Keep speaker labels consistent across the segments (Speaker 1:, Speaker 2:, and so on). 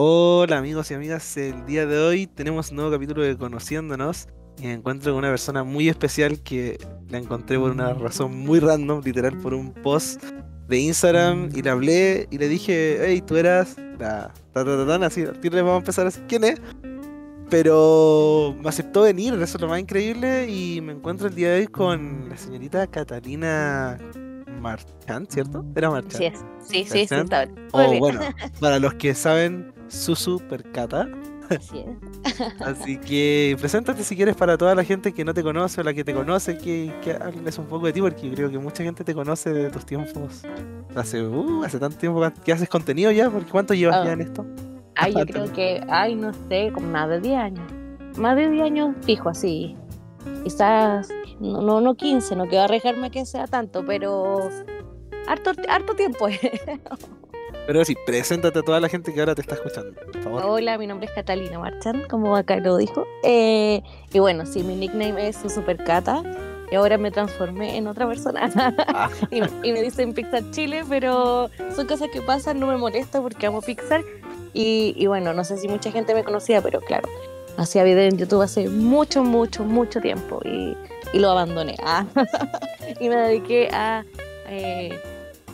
Speaker 1: Hola amigos y amigas, el día de hoy tenemos un nuevo capítulo de Conociéndonos y me encuentro con una persona muy especial que la encontré por una razón muy random, literal por un post de Instagram y le hablé y le dije, hey, tú eras la ta ta ta ta", así, al tiro le vamos a empezar así, ¿quién es? Pero me aceptó venir, eso es lo más increíble y me encuentro el día de hoy con la señorita Catalina Marchand, ¿cierto? Era Marchand.
Speaker 2: Sí, sí, sí, sí, está bien.
Speaker 1: O bueno, para los que saben, Susu Percata.
Speaker 2: Así es.
Speaker 1: Así que preséntate si quieres para toda la gente que no te conoce o la que te conoce, que, que hables un poco de ti, porque creo que mucha gente te conoce de tus tiempos. Hace, uh, hace tanto tiempo que haces contenido ya, porque ¿cuánto llevas
Speaker 2: Ah.
Speaker 1: ya en esto?
Speaker 2: Ay, yo creo que, ay, no sé, como más de 10 años. Más de 10 años fijo, así. Quizás, no, no, no 15, no quiero arriesgarme que sea tanto, pero harto, harto tiempo.
Speaker 1: Pero sí, preséntate a toda la gente que ahora te está escuchando, por favor.
Speaker 2: Hola, mi nombre es Catalina Marchand, como acá lo dijo. Eh, y bueno, sí, mi nickname es su Supercata. Y ahora me transformé en otra persona.
Speaker 1: Ah,
Speaker 2: y, y me dicen Pixar Chile, pero son cosas que pasan, no me molesta porque amo Pixar. Y, y bueno, no sé si mucha gente me conocía, pero claro, hacía video en YouTube hace mucho, mucho, mucho tiempo y, y lo abandoné. Ah. y me dediqué a eh,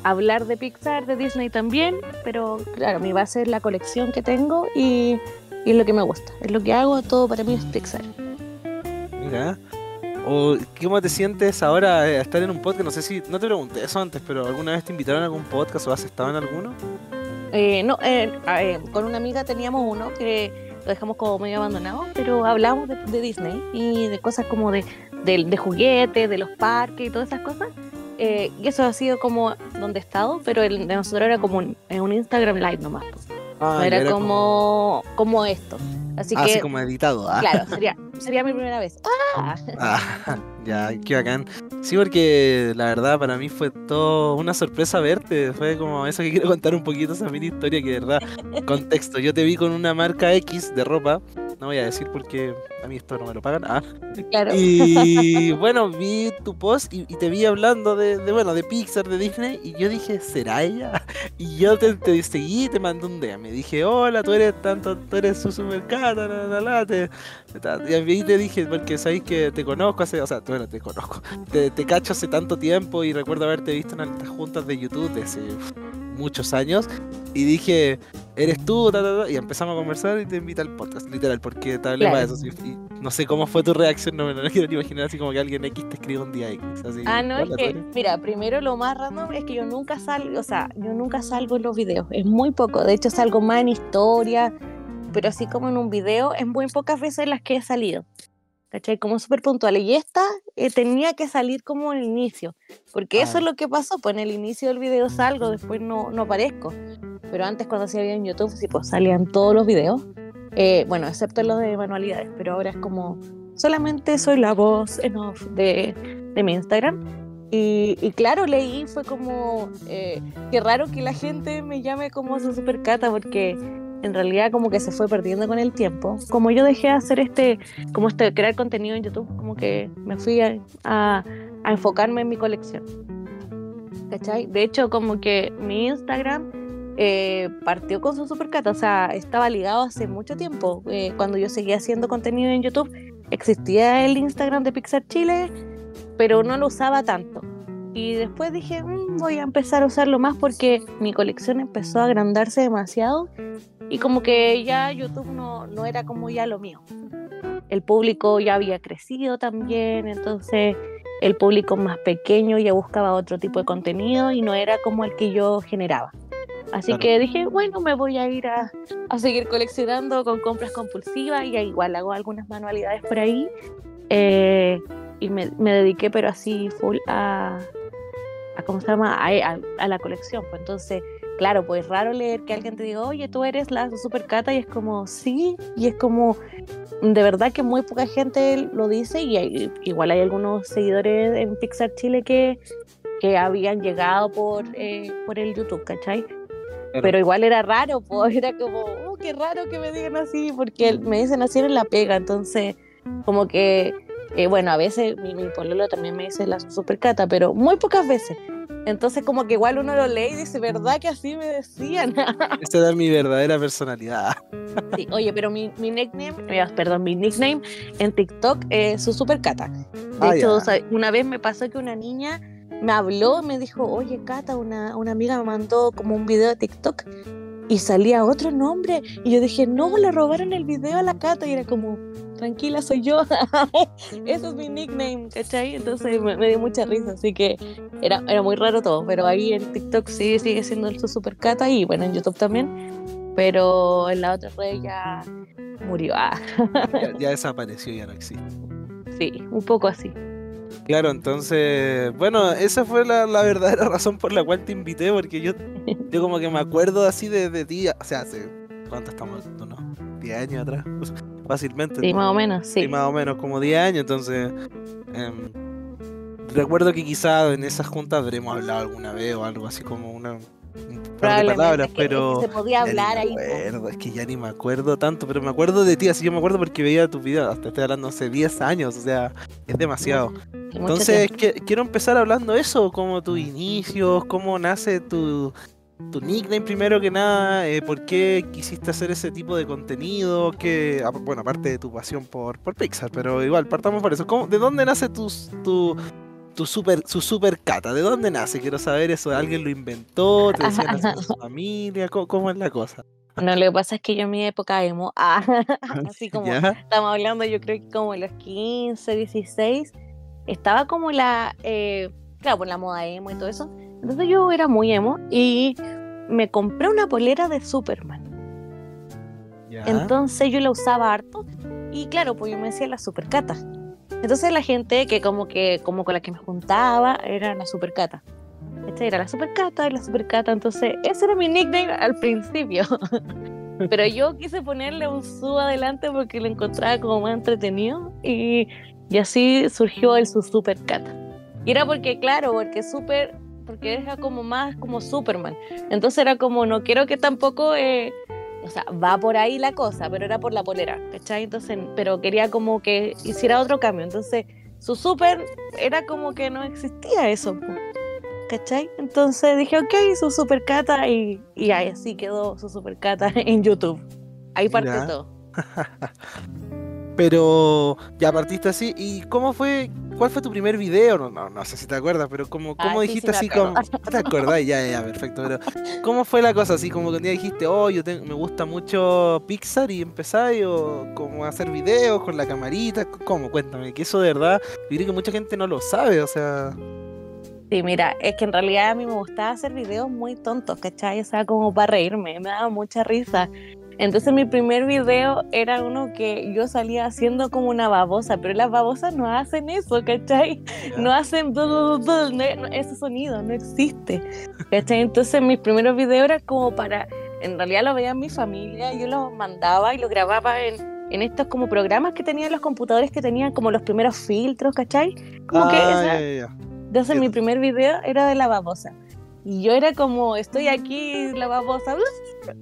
Speaker 2: hablar de Pixar, de Disney también, pero claro, mi base es la colección que tengo y, y es lo que me gusta. Es lo que hago, todo para mí es Pixar.
Speaker 1: mira. O, ¿Cómo te sientes ahora a estar en un podcast? No sé si, no te pregunté eso antes, pero ¿alguna vez te invitaron a algún podcast o has estado en alguno?
Speaker 2: Eh, no, eh, eh, con una amiga teníamos uno que lo dejamos como medio abandonado, pero hablamos de, de Disney y de cosas como de, de, de juguetes, de los parques y todas esas cosas. Eh, y eso ha sido como donde he estado, pero el de nosotros era como un, en un Instagram Live nomás. pues.
Speaker 1: Ah,
Speaker 2: No
Speaker 1: ya
Speaker 2: era, como, como esto. Así
Speaker 1: Ah,
Speaker 2: que,
Speaker 1: así como editado. Ah.
Speaker 2: claro, sería, sería mi primera vez. Ah,
Speaker 1: Ah, ya, qué bacán. Sí, porque la verdad para mí fue todo una sorpresa verte. Fue como eso que quiero contar un poquito, esa mini historia que de verdad, contexto. Yo te vi con una marca X de ropa. No voy a decir porque a mí esto no me lo pagan. Ah.
Speaker 2: claro.
Speaker 1: Y bueno, vi tu post y, y te vi hablando de, de, bueno, de Pixar, de Disney. Y yo dije, ¿será ella? Y yo te, te seguí y te mandé un DM. Me dije, hola, tú eres tanto, tú eres su supercata, la, la, la, te, y ahí te dije, porque sabéis que te conozco hace, o sea, bueno, te conozco, te, te cacho hace tanto tiempo y recuerdo haberte visto en estas juntas de YouTube de uf, muchos años. Y dije, eres tú, ta, ta, ta", y empezamos a conversar y te invita al podcast, literal, porque te hablé
Speaker 2: Claro.
Speaker 1: para eso. Y no sé cómo fue tu reacción, no me lo quiero ni imaginar, así como que alguien X te escribe un día X. Así,
Speaker 2: Ah, no, es
Speaker 1: "Hola, ¿tú
Speaker 2: que,
Speaker 1: eres?".
Speaker 2: mira, primero lo más random es que yo nunca salgo, o sea, yo nunca salgo en los videos, es muy poco, de hecho salgo más en historia, pero así como en un video, es muy pocas veces las que he salido, ¿cachai? Como súper puntuales, y esta eh, tenía que salir como el inicio, porque eso es lo que pasó, pues en el inicio del video salgo, después no, no aparezco, pero antes cuando hacía video en YouTube, sí, pues salían todos los videos, eh, bueno, excepto los de manualidades, pero ahora es como, solamente soy la voz en off de, de mi Instagram. Y, y claro, leí, fue como, eh, qué raro que la gente me llame como su supercata, porque en realidad como que se fue perdiendo con el tiempo. Como yo dejé de hacer este, como este, crear contenido en YouTube, como que me fui a, a- a enfocarme en mi colección. ¿Cachai? De hecho, como que mi Instagram eh, partió con su supercata, o sea, estaba ligado hace mucho tiempo. Eh, cuando yo seguía haciendo contenido en YouTube, existía el Instagram de Pixar Chile, pero no lo usaba tanto. Y después dije, "Mm, voy a empezar a usarlo más porque mi colección empezó a agrandarse demasiado y como que ya YouTube no, no era como ya lo mío. El público ya había crecido también, entonces el público más pequeño ya buscaba otro tipo de contenido y no era como el que yo generaba. Así
Speaker 1: Claro.
Speaker 2: que dije, bueno, me voy a ir a, a seguir coleccionando con compras compulsivas y igual hago algunas manualidades por ahí. Eh, y me, me dediqué, pero así full a, a ¿cómo se llama? A, a- a la colección. Pues entonces, claro, pues es raro leer que alguien te diga, oye, tú eres la supercata y es como, sí, y es como, de verdad que muy poca gente lo dice y hay- igual hay algunos seguidores en Pixar Chile que, que habían llegado por, eh, por el YouTube, ¿cachai? Pero igual era raro, pues era como, oh, qué raro que me digan así, porque me dicen así en la pega, entonces como que, eh, bueno, a veces mi, mi pololo también me dice la supercata, pero muy pocas veces. Entonces como que igual uno lo lee y dice, ¿verdad que así me decían?
Speaker 1: Esa era mi verdadera personalidad.
Speaker 2: Sí, oye, pero mi, mi nickname, eh, perdón, mi nickname en TikTok es su super cata. De
Speaker 1: Ah,
Speaker 2: hecho, una vez me pasó que una niña me habló, me dijo, oye, Cata, una, una amiga me mandó como un video de TikTok y salía otro nombre. Y yo dije, no, le robaron el video a la Cata. Y era como, tranquila, soy yo. Ese es mi nickname, ¿cachai? Entonces me, me dio mucha risa, así que era, era muy raro todo. Pero ahí en TikTok sí sigue siendo el su super Cata y bueno, en YouTube también. Pero en la otra red ya murió. Ah,
Speaker 1: Ya, ya desapareció, ya no existe.
Speaker 2: sí, un poco así.
Speaker 1: Claro, entonces, bueno, esa fue la, la verdadera razón por la cual te invité, porque yo, yo como que me acuerdo así de, de ti, o sea, hace, ¿cuánto estamos? ¿No? 10 años atrás, fácilmente.
Speaker 2: Sí, más o menos,
Speaker 1: Sí,
Speaker 2: sí.
Speaker 1: más o menos, como 10 años, entonces, em, recuerdo que quizá en esas juntas habremos hablado alguna vez o algo así como una, un par de palabras,
Speaker 2: que- es que
Speaker 1: pero...
Speaker 2: se podía hablar ahí.
Speaker 1: acuerdo, es que ya ni me acuerdo tanto, pero me acuerdo de ti, así yo me acuerdo porque veía tus videos, hasta estoy hablando hace 10 años, o sea, es demasiado. Entonces, que- quiero empezar hablando eso, como tus inicios, cómo nace tu, tu nickname primero que nada, eh, por qué quisiste hacer ese tipo de contenido, que, ah, bueno, aparte de tu pasión por, por Pixar, pero igual, partamos por eso. ¿Cómo- ¿De dónde nace tu, tu, tu super, su super cata? ¿De dónde nace? Quiero saber eso, ¿alguien lo inventó? ¿Te decían en su familia? ¿Cómo, cómo es la cosa?
Speaker 2: No, lo que pasa es que yo en mi época emo, ah, así como
Speaker 1: ¿Ya?
Speaker 2: estamos hablando, yo creo que como los 15, 16, estaba como la, eh, claro, por la moda emo y todo eso. Entonces yo era muy emo y me compré una polera de Superman.
Speaker 1: ¿Ya?
Speaker 2: Entonces yo la usaba harto y claro, pues yo me decía la supercata. Entonces la gente que como que como con la que me juntaba era la supercata. Esta era la supercata la supercata, entonces ese era mi nickname al principio. Pero yo quise ponerle un su adelante porque lo encontraba como más entretenido y, y así surgió el su supercata. Y era porque, claro, porque super, porque era como más como Superman. Entonces era como, no quiero que tampoco eh, o sea, va por ahí la cosa, pero era por la polera, ¿cachai? Entonces, pero quería como que hiciera otro cambio. Entonces, su súper era como que no existía eso, ¿cachai? Entonces dije, ok, su super cata y, y ahí así quedó su super cata en YouTube. Ahí parte todo.
Speaker 1: Pero ya partiste así. ¿Y cómo fue? ¿Cuál fue tu primer video? No, no, no sé si te acuerdas, pero como, ¿cómo dijiste
Speaker 2: sí
Speaker 1: así como.
Speaker 2: acuerdo.
Speaker 1: ¿No te acordás? Ya, ya, perfecto. Pero, ¿cómo fue la cosa? Así como que un día dijiste, oh, yo te- me gusta mucho Pixar y empezáis o como a hacer videos con la camarita. ¿Cómo? Cuéntame, que eso de verdad, yo creo que mucha gente no lo sabe, o sea.
Speaker 2: Sí, mira, es que en realidad a mí me gustaba hacer videos muy tontos, ¿cachai? O sea, como para reírme, me daba mucha risa. Entonces mi primer video era uno que yo salía haciendo como una babosa, pero las babosas no hacen eso, ¿cachai? No hacen blu, blu, blu, no- ese sonido, no existe, ¿cachai? Entonces mis primeros videos eran como para, en realidad lo veía mi familia, yo los mandaba y lo grababa en, en estos como programas que tenían los computadores que tenían como los primeros filtros, ¿cachai? Como que
Speaker 1: Ah,
Speaker 2: esa-
Speaker 1: ya, ya, ya.
Speaker 2: entonces mi primer video era de la babosa. Y yo era como, estoy aquí, la babosa,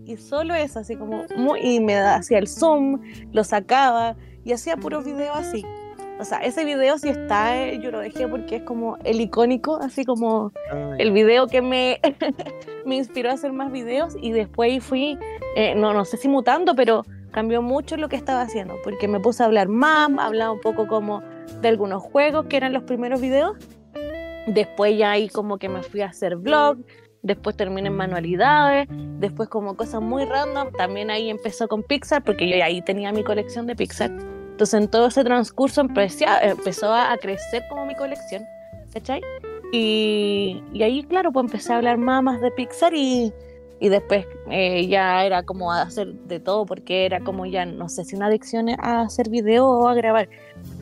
Speaker 2: y solo eso, así como, muy, y me hacía el zoom, lo sacaba, y hacía puros videos así. O sea, ese video sí está, eh, yo lo dejé porque es como el icónico, así como
Speaker 1: Ah,
Speaker 2: el video que me, me inspiró a hacer más videos, y después fui, eh, no, no sé si mutando, pero cambió mucho lo que estaba haciendo, porque me puse a hablar más, hablaba un poco como de algunos juegos que eran los primeros videos, Después ya ahí como que me fui a hacer vlog, después terminé en manualidades, después como cosas muy random, también ahí empezó con Pixar, porque yo ahí tenía mi colección de Pixar. Entonces en todo ese transcurso empecé a- empezó a, crecer como mi colección, ¿cachai? Y, y ahí, claro, pues empecé a hablar más, más de Pixar y, y después eh, ya era como a hacer de todo, porque era como ya, no sé si una adicción a hacer video o a grabar.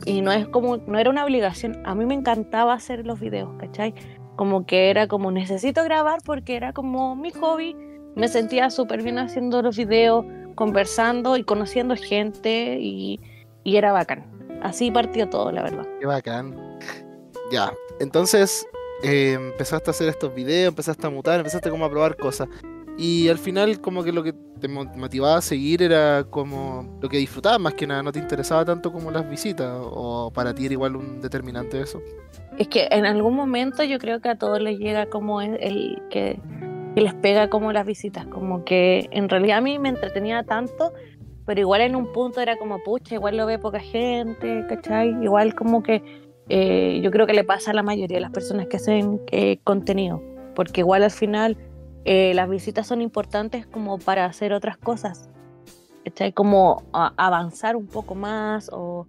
Speaker 2: Y no es como, no era una obligación. A mí me encantaba hacer los videos, ¿cachai? Como que era como necesito grabar porque era como mi hobby. Me sentía súper bien haciendo los videos, conversando y conociendo gente y, y era bacán. Así partió todo, la verdad.
Speaker 1: Qué bacán. Ya, entonces eh, empezaste a hacer estos videos, empezaste a mutar, empezaste como a probar cosas. Y al final como que lo que te motivaba a seguir era como lo que disfrutabas más que nada, no te interesaba tanto como las visitas o para ti era igual un determinante eso.
Speaker 2: Es que en algún momento yo creo que a todos les llega como el, que, les pega como las visitas, como que en realidad a mí me entretenía tanto, pero igual en un punto era como, pucha, igual lo ve poca gente, ¿cachai? Igual como que eh, yo creo que le pasa a la mayoría de las personas que hacen eh, contenido, porque igual al final eh, las visitas son importantes como para hacer otras cosas, ¿cachai? Como avanzar un poco más o,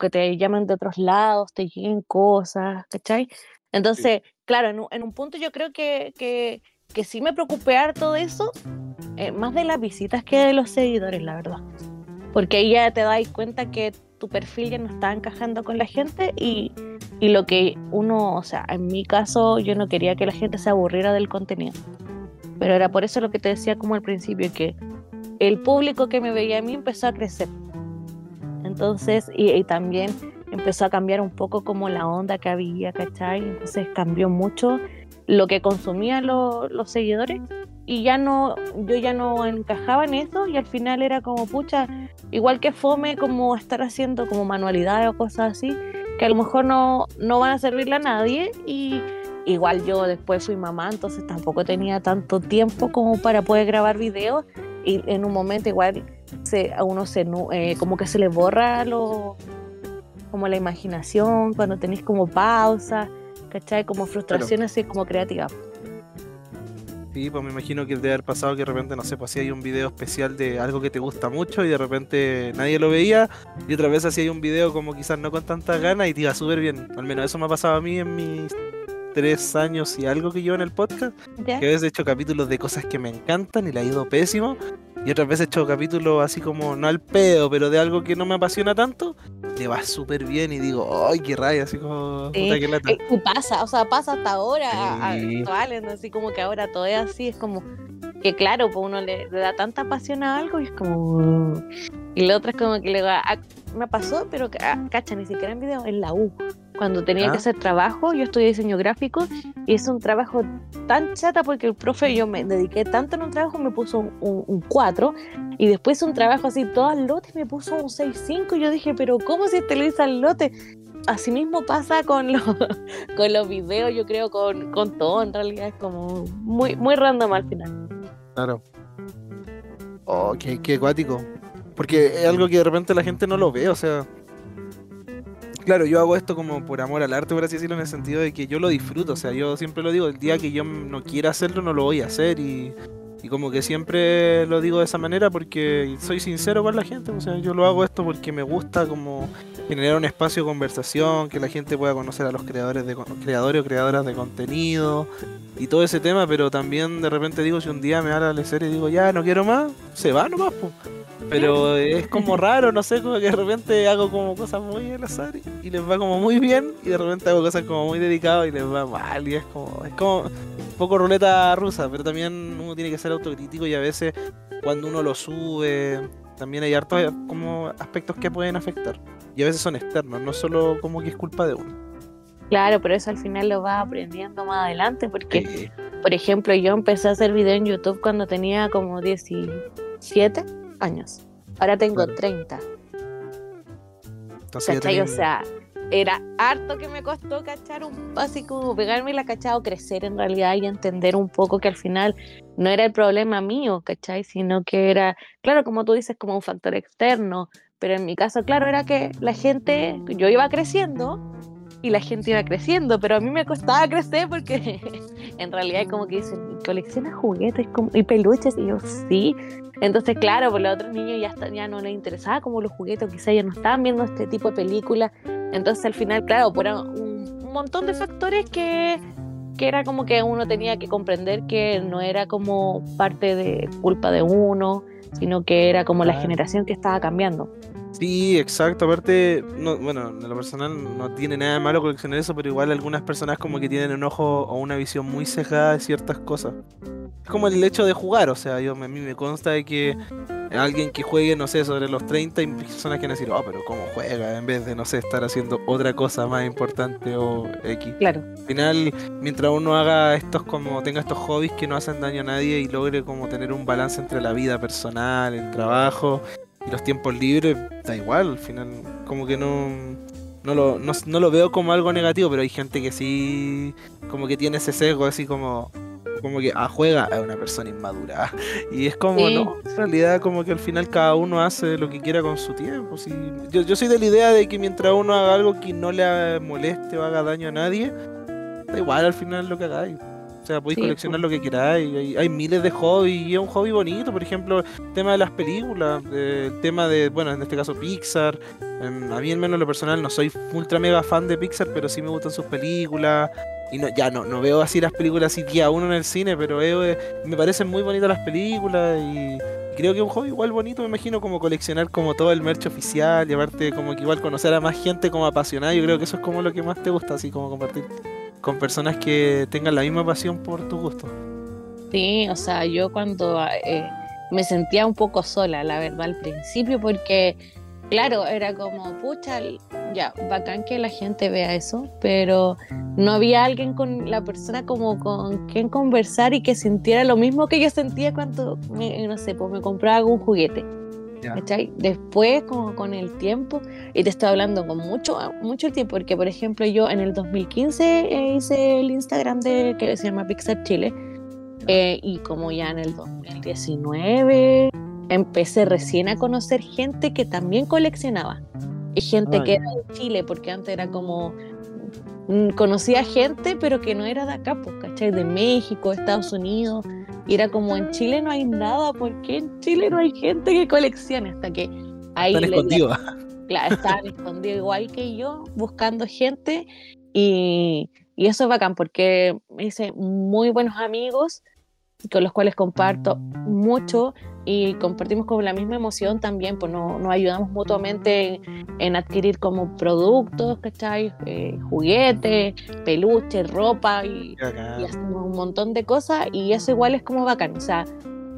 Speaker 2: que te llamen de otros lados, te lleguen cosas, ¿cachai? Entonces, claro, en un, punto yo creo que, que, que sí me preocupé todo eso, eh, más de las visitas que de los seguidores, la verdad. Porque ahí ya te das cuenta que tu perfil ya no está encajando con la gente y, y lo que uno, o sea, en mi caso yo no quería que la gente se aburriera del contenido. Pero era por eso lo que te decía como al principio, que el público que me veía a mí empezó a crecer. Entonces, y, también empezó a cambiar un poco como la onda que había, ¿cachai? Entonces cambió mucho lo que consumían los seguidores y ya no, yo ya no encajaba en eso y al final era como, pucha, igual que fome como estar haciendo como manualidades o cosas así, que a lo mejor no, no van a servirle a nadie y igual yo después fui mamá, entonces tampoco tenía tanto tiempo como para poder grabar videos y en un momento igual se, a uno se eh, como que se le borra lo como la imaginación cuando tenéis como pausa, ¿cachai? Como frustraciones así como creativas.
Speaker 1: Sí, pues me imagino que debe haber pasado que de repente, no sé, pues si hay un video especial de algo que te gusta mucho y de repente nadie lo veía y otra vez así hay un video como quizás no con tantas ganas y te iba súper bien. Al menos eso me ha pasado a mí en mis tres años y algo que yo en el podcast, que a veces he hecho capítulos de cosas que me encantan y le ha ido pésimo, y otras veces he hecho capítulos así como, no al pedo, pero de algo que no me apasiona tanto, le va súper bien y digo, ¡ay, qué raya! Así como,
Speaker 2: puta, lata. Eh, y pasa, o sea, pasa hasta ahora, así como que ahora todo es así, es como que claro, pues uno le, da tanta pasión a algo y es como... Y la otra es como que le va... me pasó, pero cacha, ni siquiera en video, en la U cuando tenía que hacer trabajo, yo estudié diseño gráfico y es un trabajo tan chata porque el profe, yo me dediqué tanto en un trabajo, me puso un, 4 y después un trabajo así todo al lote me puso un 6-5 y yo dije, pero ¿cómo si te lo hice al lote? Asimismo pasa con los, con los videos, yo creo, con, con todo, en realidad es como muy, muy random al final.
Speaker 1: Claro. Oh, qué, qué acuático. Porque es algo que de repente la gente no lo ve, o sea, claro, yo hago esto como por amor al arte, por así decirlo, en el sentido de que yo lo disfruto. O sea, yo siempre lo digo, el día que yo no quiera hacerlo, no lo voy a hacer. Y, como que siempre lo digo de esa manera porque soy sincero con la gente. O sea, yo lo hago esto porque me gusta como generar un espacio de conversación, que la gente pueda conocer a los creadores de creadores o creadoras de contenido y todo ese tema, pero también de repente digo, si un día me da la serie y digo, ya no quiero más, se va nomás, pues. Pero es como raro, no sé, como que de repente hago como cosas muy al azar y les va como muy bien y de repente hago cosas como muy dedicadas y les va mal y es como, es como un poco ruleta rusa, pero también uno tiene que ser autocrítico y a veces cuando uno lo sube también hay hartos como aspectos que pueden afectar y a veces son externos, no solo como que es culpa de uno.
Speaker 2: Claro, pero eso al final lo vas aprendiendo más adelante porque, por ejemplo, yo empecé a hacer video en YouTube cuando tenía como 17 años. Ahora tengo 30. ¿Cachai? O sea, era harto que me costó cachar un así como pegarme la cachada crecer en realidad y entender un poco que al final no era el problema mío, ¿cachai? Sino que era, claro, como tú dices, como un factor externo, pero en mi caso, claro, era que la gente, yo iba creciendo y la gente iba creciendo, pero a mí me costaba crecer porque en realidad como que dicen, colecciona juguetes y peluches, y yo sí. Entonces, claro, por los otros niños ya, ya no les interesaba como los juguetes, quizás ya no estaban viendo este tipo de películas. Entonces, al final, claro, por un, un montón de factores que, que era como que uno tenía que comprender que no era como parte de culpa de uno, sino que era como la generación que estaba cambiando.
Speaker 1: Sí, exacto. Aparte, no, bueno, en lo personal no tiene nada de malo coleccionar eso, pero igual algunas personas como que tienen un ojo o una visión muy cejada de ciertas cosas. Es como el hecho de jugar, o sea, yo a mí me consta de que alguien que juegue, no sé, sobre los 30, hay personas que van a decir, oh, pero ¿cómo juega? En vez de, no sé, estar haciendo otra cosa más importante o X.
Speaker 2: Claro.
Speaker 1: Al final, mientras uno haga estos como, tenga estos hobbies que no hacen daño a nadie y logre como tener un balance entre la vida personal, el trabajo y los tiempos libres, da igual, al final, como que no, no lo, no, no lo veo como algo negativo, pero hay gente que sí, como que tiene ese sesgo así como, como que ah, juega a una persona inmadura. Y es como,
Speaker 2: Sí.
Speaker 1: no, en realidad como que al final cada uno hace lo que quiera con su tiempo. Yo, yo soy de la idea de que mientras uno haga algo que no le moleste o haga daño a nadie, da igual al final lo que hagáis. O sea, podéis
Speaker 2: Sí,
Speaker 1: coleccionar
Speaker 2: pues.
Speaker 1: lo que queráis. Hay, hay miles de hobbies y es un hobby bonito. Por ejemplo, el tema de las películas, eh, el tema de, bueno, en este caso Pixar. Em, a mí, al menos en lo personal, no soy ultra mega fan de Pixar, pero sí me gustan sus películas. Y no, ya no, no veo así las películas así día uno en el cine, pero eh, me parecen muy bonitas las películas y creo que es un hobby igual bonito, me imagino, como coleccionar como todo el merch oficial y aparte como que igual conocer a más gente como apasionada, yo creo que eso es como lo que más te gusta, así como compartir con personas que tengan la misma pasión por tu gusto.
Speaker 2: Sí, o sea, yo cuando eh, me sentía un poco sola, la verdad, al principio, porque, claro, era como, pucha, ya, bacán que la gente vea eso, pero no había alguien con la persona como con quien conversar y que sintiera lo mismo que yo sentía cuando, me, no sé, pues me compraba algún juguete. ¿cachai? Después, como con el tiempo, y te estoy hablando con mucho, mucho tiempo, porque por ejemplo yo en el 2015 eh, hice el Instagram de que se llama Pixar Chile, eh, y como ya en el 2019 empecé recién a conocer gente que también coleccionaba, y gente que era de Chile, porque antes era como mm, conocía gente, pero que no era de acá, pues, ¿cachai? De México, Estados Unidos. Y era como en Chile no hay nada, ¿por qué en Chile no hay gente que coleccione? Hasta que ahí
Speaker 1: Están
Speaker 2: le-
Speaker 1: escondidos.
Speaker 2: claro, estaban escondidos igual que yo, buscando gente. Y, y eso es bacán, porque me hice muy buenos amigos con los cuales comparto mucho y compartimos como la misma emoción también, pues no- nos ayudamos mutuamente en, en adquirir como productos, ¿cachai? Eh, juguetes, peluches, ropa y, y hacemos un montón de cosas y eso igual es como bacán. O sea,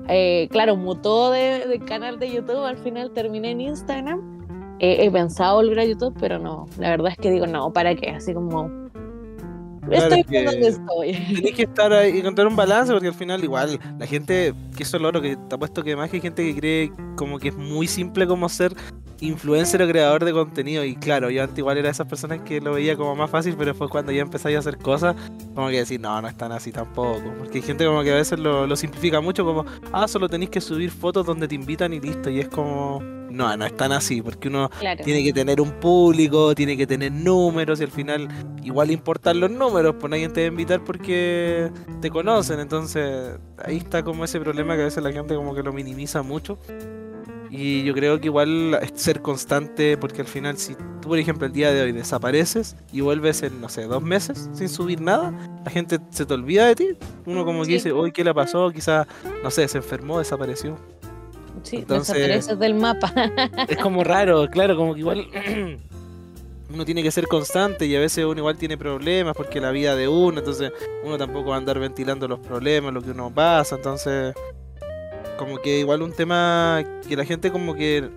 Speaker 2: eh, claro, mutó de, de canal de YouTube, al final terminé en Instagram. Eh, he pensado volver a YouTube, pero no, la verdad es que digo, no, ¿para qué? Así como...
Speaker 1: Claro,
Speaker 2: Estoy
Speaker 1: es que-
Speaker 2: por donde estoy.
Speaker 1: Tenés que estar ahí y encontrar un balance porque al final igual la gente, que eso es lo otro que te apuesto que más que hay gente que cree como que es muy simple como ser influencer o creador de contenido y claro, yo antes igual era de esas personas que lo veía como más fácil, pero fue cuando ya empezáis a hacer cosas como que decir, no, no es tan así tampoco, porque hay gente como que a veces lo, lo simplifica mucho como, ah, solo tenéis que subir fotos donde te invitan y listo, y es como, no, no es tan así, porque uno
Speaker 2: Claro.
Speaker 1: tiene que tener un público, tiene que tener números y al final igual importan los números, pues nadie te va a invitar porque te conocen, entonces ahí está como ese problema que a veces la gente como que lo minimiza mucho. Y yo creo que igual es ser constante, porque al final si tú, por ejemplo, el día de hoy desapareces y vuelves en, no sé, dos meses sin subir nada, la gente se te olvida de ti. Uno como que dice, hoy ¿qué le pasó? Quizás, no sé, se enfermó, desapareció.
Speaker 2: Sí,
Speaker 1: entonces-
Speaker 2: desapareces del mapa.
Speaker 1: Es como raro, claro, como que igual uno tiene que ser constante y a veces uno igual tiene problemas porque la vida de uno, entonces uno tampoco va a andar ventilando los problemas, lo que uno pasa, entonces como que igual un tema que la gente como que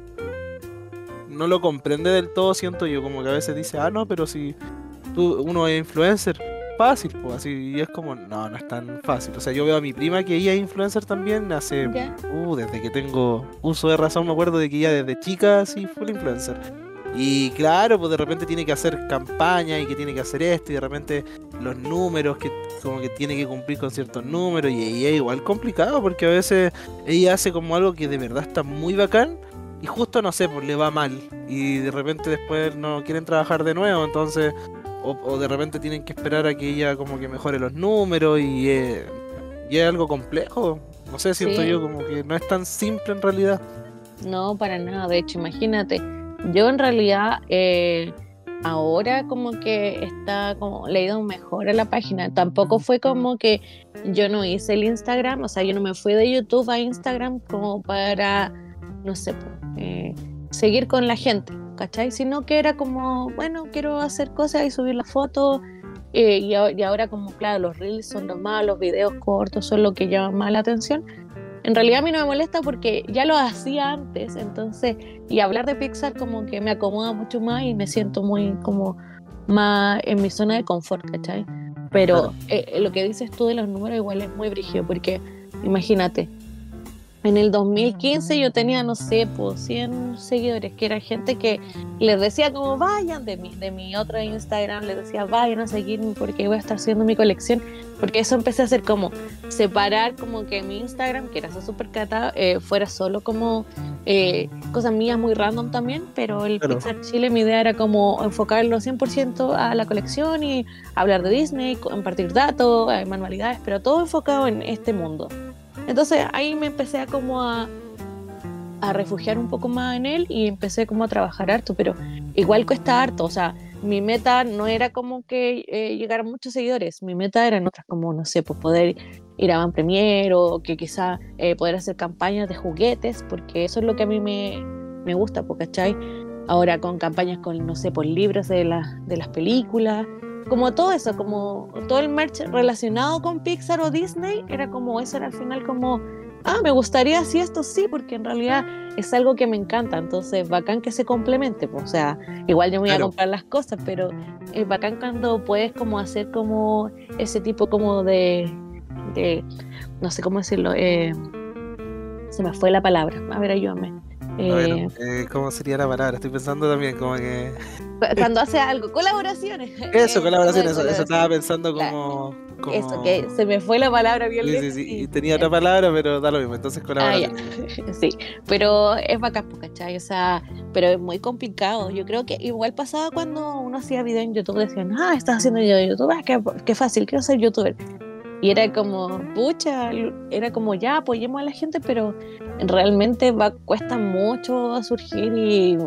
Speaker 1: no lo comprende del todo, siento yo, como que a veces dice, ah, no, pero si tú, uno es influencer, fácil, pues así, y es como, no, no es tan fácil, o sea, yo veo a mi prima que ella es influencer también hace. Uh, desde que tengo uso de razón me acuerdo de que ya desde chica sí fue influencer. Y claro, pues de repente tiene que hacer campaña y que tiene que hacer esto y de repente los números que como que tiene que cumplir con ciertos números y, es igual complicado porque a veces ella hace como algo que de verdad está muy bacán y justo no sé, pues le va mal y de repente después no quieren trabajar de nuevo, entonces o, o de repente tienen que esperar a que ella como que mejore los números y, eh, y es algo complejo. No sé, siento
Speaker 2: Sí.
Speaker 1: yo como que no es tan simple en realidad.
Speaker 2: No, para nada. De hecho, imagínate, yo en realidad eh, ahora como que está como le mejor a la página. Tampoco fue como que yo no hice el Instagram, o sea, yo no me fui de YouTube a Instagram como para, no sé, eh, seguir con la gente, ¿cachai? Sino que era como, bueno, quiero hacer cosas y subir las fotos. eh, y, y ahora como, claro, los reels son los más, los videos cortos son lo que llama más la atención. En realidad a mí no me molesta porque ya lo hacía antes, entonces, y hablar de Pixar como que me acomoda mucho más y me siento muy como más en mi zona de confort, ¿cachai? Pero
Speaker 1: Claro.
Speaker 2: eh, eh, lo que dices tú de los números igual es muy brígido porque imagínate, en el 2015 yo tenía, no sé, pues 100 seguidores, que era gente que les decía como vayan de mi, de mi otro Instagram, les decía vayan a seguirme porque voy a estar haciendo mi colección, porque eso empecé a hacer como separar como que mi Instagram, que era súper catado, eh, fuera solo como eh, cosas mías muy random también, pero el
Speaker 1: Claro.
Speaker 2: Pixar Chile mi idea era como enfocarlo 100% a la colección y hablar de Disney, compartir datos, eh, manualidades, pero todo enfocado en este mundo. Entonces ahí me empecé a como a, a refugiar un poco más en él y empecé como a trabajar harto, pero igual cuesta harto, o sea, mi meta no era como que eh, llegar a muchos seguidores, mi meta era en otras como, no sé, pues poder ir a Van Premier o que quizá eh, poder hacer campañas de juguetes, porque eso es lo que a mí me, me gusta, pues, ¿cachai? Ahora con campañas con, no sé, por libros de, la- de las películas, como todo eso, como todo el merch relacionado con Pixar o Disney, era como eso, era al final como, ah, me gustaría si esto sí, porque en realidad es algo que me encanta, entonces bacán que se complemente, pues, o sea, igual yo me voy a comprar las cosas, pero es bacán cuando puedes como hacer como ese tipo como de, de no sé cómo decirlo, eh, se me fue la palabra, a ver, ayúdame. Eh,
Speaker 1: eh, ¿cómo sería la palabra? Estoy pensando también como que...
Speaker 2: cu- cuando hace algo, colaboraciones.
Speaker 1: Eso,
Speaker 2: Eh,
Speaker 1: colaboración,
Speaker 2: tipo
Speaker 1: eso, estaba pensando como... como...
Speaker 2: Eso, que se me fue la palabra bien
Speaker 1: Sí, sí,
Speaker 2: lejos
Speaker 1: sí,
Speaker 2: y-
Speaker 1: tenía otra palabra, pero da lo mismo, entonces
Speaker 2: Ah,
Speaker 1: colaboración.
Speaker 2: ya. Sí, pero es bacán, ¿cachai? O sea, pero es muy complicado. Yo creo que igual pasaba cuando uno hacía video en YouTube, decían, ah, estás haciendo video en YouTube, ah, qué, qué fácil, quiero ser youtuber. Y era como, pucha, era como, ya, apoyemos a la gente, pero realmente va, cuesta mucho surgir y,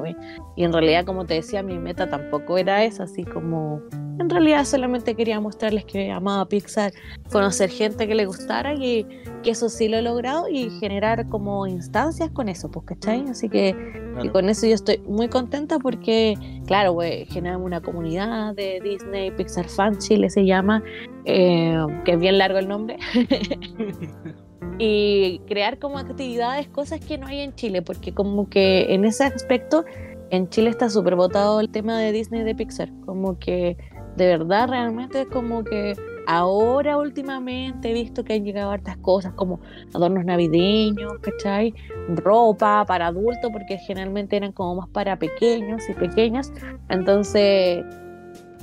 Speaker 2: y en realidad, como te decía, mi meta tampoco era esa, así como, en realidad solamente quería mostrarles que amaba Pixar, conocer gente que le gustara y que eso sí lo he logrado y generar como instancias con eso, pues, ¿cachai? Así que y con eso yo estoy muy contenta porque, claro, güey, generamos una comunidad de Disney, Pixar Fan Chile se llama, eh, que es bien largo el nombre, y crear como actividades, cosas que no hay en Chile, porque como que en ese aspecto en Chile está súper votado el tema de Disney y de Pixar, como que de verdad realmente como que ahora últimamente he visto que han llegado hartas cosas como adornos navideños, ¿cachai? Ropa para adultos, porque generalmente eran como más para pequeños y pequeñas, entonces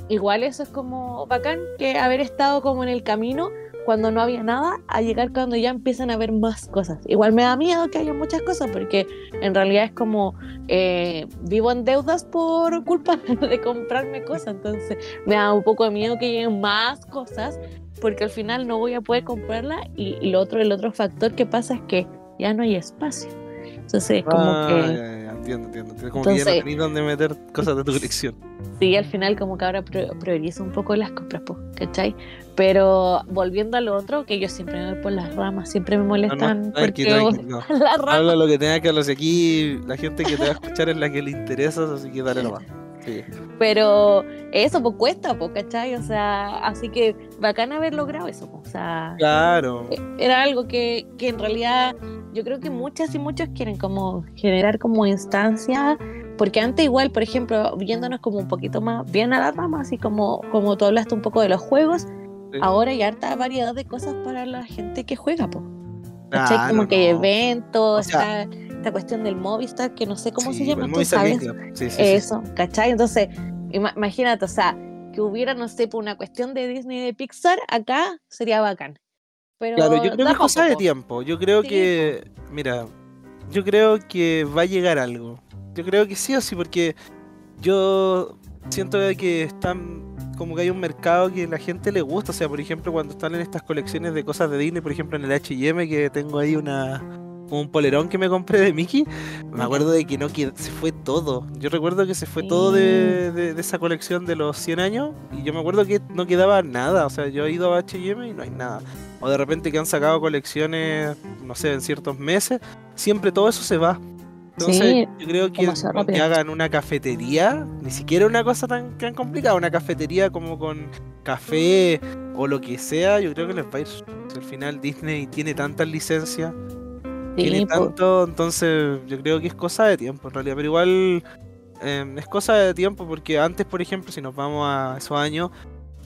Speaker 2: igual eso es como bacán que haber estado como en el camino cuando no había nada a llegar cuando ya empiezan a haber más cosas. Igual me da miedo que haya muchas cosas porque en realidad es como eh, vivo en deudas por culpa de comprarme cosas, entonces me da un poco de miedo que lleguen más cosas porque al final no voy a poder comprarla y, y lo otro, el otro factor que pasa es que ya no hay espacio. Entonces como
Speaker 1: Ah,
Speaker 2: que...
Speaker 1: entiendo, entiendo. entiendo. Como que ya no
Speaker 2: Entonces-
Speaker 1: tenéis dónde meter cosas de tu colección.
Speaker 2: Sí, al final como que ahora priorizo un poco las compras, po, ¿cachai? Pero volviendo a lo otro, que yo siempre me voy por las ramas, siempre me
Speaker 1: No, no,
Speaker 2: molestan
Speaker 1: tranqui,
Speaker 2: porque
Speaker 1: tranqui, no.
Speaker 2: las ramas.
Speaker 1: Habla lo que tengas que hablar. Si aquí la gente que te va a escuchar es la que le interesa, así que dale nomás. Sí.
Speaker 2: Pero eso pues cuesta, pues, ¿cachai? O sea, así que bacán haber logrado eso, po, o sea,
Speaker 1: Claro.
Speaker 2: eh, era algo que, que en realidad yo creo que muchas y muchos quieren como generar como instancias, porque antes igual, por ejemplo, viéndonos como un poquito más bien a la rama, así como, como tú hablaste un poco de los juegos,
Speaker 1: Sí.
Speaker 2: ahora hay harta variedad de cosas para la gente que juega.
Speaker 1: Claro,
Speaker 2: como que hay
Speaker 1: no.
Speaker 2: eventos,
Speaker 1: O sea-
Speaker 2: esta cuestión del Movistar, que no sé cómo
Speaker 1: Sí,
Speaker 2: se llama, tú sabes.
Speaker 1: Sí.
Speaker 2: Eso, ¿cachai? Entonces, ima- imagínate, o sea, que hubiera, no sé, por una cuestión de Disney y de Pixar, acá sería bacán. Pero
Speaker 1: Claro, yo creo que es cosa de
Speaker 2: poco, po.
Speaker 1: tiempo. Yo creo
Speaker 2: Sí,
Speaker 1: que, mira, yo creo que va a llegar algo. Yo creo que sí o sí, porque yo siento de que están como que hay un mercado que la gente le gusta. O sea, por ejemplo, cuando están en estas colecciones de cosas de Disney, por ejemplo en el H&M que tengo ahí una un polerón que me compré de Mickey, me acuerdo de que no que se fue todo. Yo recuerdo que se fue todo de, de- de esa colección de los 100 años y yo me acuerdo que no quedaba nada. O sea, yo he ido a H&M y no hay nada. O de repente que han sacado colecciones, no sé, en ciertos meses, siempre todo eso se va. Entonces, yo creo que, que hagan una cafetería, ni siquiera una cosa tan, tan complicada, una cafetería como con café o lo que sea, yo creo que les va a ir. Al final Disney tiene tantas licencias, tiene tanto, entonces yo creo que es cosa de tiempo en realidad, pero igual em, es cosa de tiempo porque antes, por ejemplo, si nos vamos a esos años,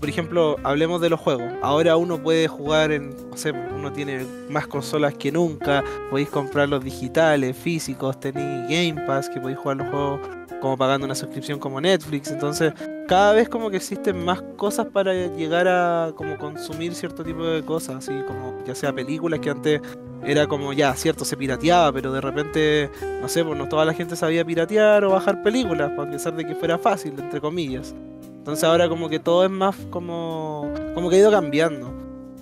Speaker 1: por ejemplo, hablemos de los juegos. Ahora uno puede jugar en, no sé, uno tiene más consolas que nunca, podéis comprar los digitales, físicos, tenéis Game Pass, que podéis jugar los juegos como pagando una suscripción como Netflix. Entonces, cada vez como que existen más cosas para llegar a como consumir cierto tipo de cosas, así como ya sea películas que antes era como ya, cierto, se pirateaba, pero de repente, no sé, pues no toda la gente sabía piratear o bajar películas, a pesar de que fuera fácil, entre comillas. Entonces ahora como que todo es más como... como que ha ido cambiando.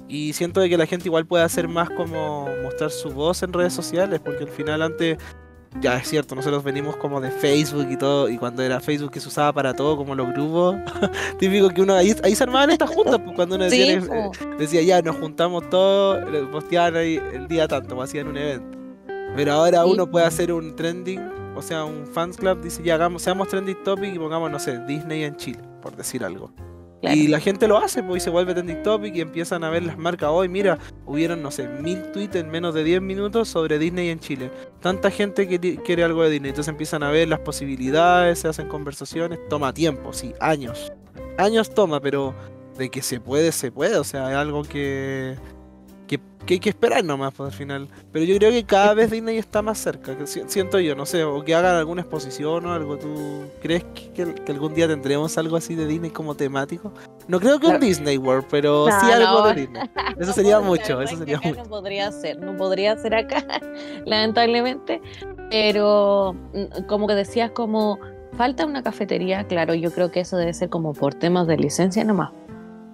Speaker 1: Y siento de que la gente igual puede hacer más como mostrar su voz en redes sociales, porque al final antes, ya es cierto, nosotros venimos como de Facebook y todo, y cuando era Facebook que se usaba para todo, como los grupos, típico que uno, ahí, ahí se armaban estas juntas, pues cuando uno decía, eh, decía ya, nos juntamos todos, posteaban ahí el día tanto, pues, hacían un evento. Pero ahora uno puede hacer un trending, o sea, un fans club, dice ya, hagamos, seamos trending topic y pongamos, no sé, Disney en Chile por decir algo. Y la gente lo hace, pues, y se vuelve trending topic y empiezan a ver las marcas. Hoy, mira, hubieron, no sé, mil tweets en menos de 10 minutos sobre Disney en Chile. Tanta gente que quiere algo de Disney. Entonces empiezan a ver las posibilidades, se hacen conversaciones. Toma tiempo, sí, años. Años toma, pero de que se puede, se puede. O sea, es algo que que hay que esperar nomás pues, al final. Pero yo creo que cada vez Disney está más cerca, que siento yo, no sé, o que hagan alguna exposición o algo. ¿Tú crees que, algún día tendremos algo así de Disney como temático? No creo que un Disney World, pero sí algo de Disney. Eso sería mucho, eso sería mucho.
Speaker 2: No podría ser, no podría ser acá, lamentablemente. Pero mm, como que decías, como falta una cafetería, claro, yo creo que eso debe ser como por temas de licencia nomás.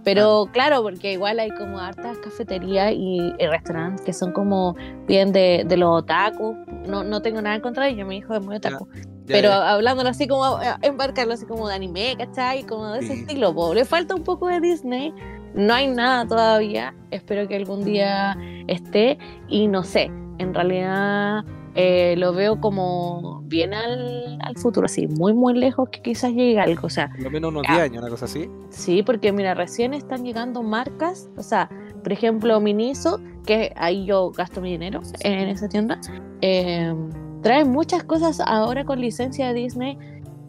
Speaker 2: Pero claro, porque igual hay como hartas cafeterías y, restaurantes que son como bien de, de los otaku. No, no tengo nada en contra de ellos, mi hijo es muy otaku. pero hablándolo así como, eh, embarcarlo así como de anime, ¿cachai? Como de ese estilo. Le falta un poco de Disney. No hay nada todavía. Espero que algún día esté. Y no sé, en realidad eh, lo veo como bien al, futuro, así, muy, muy lejos que quizás llegue algo. O sea,
Speaker 1: por lo menos unos 10 años, una cosa así.
Speaker 2: Sí, porque mira, recién están llegando marcas, o sea, por ejemplo, Miniso, que ahí yo gasto mi dinero en esa tienda, eh, trae muchas cosas ahora con licencia de Disney.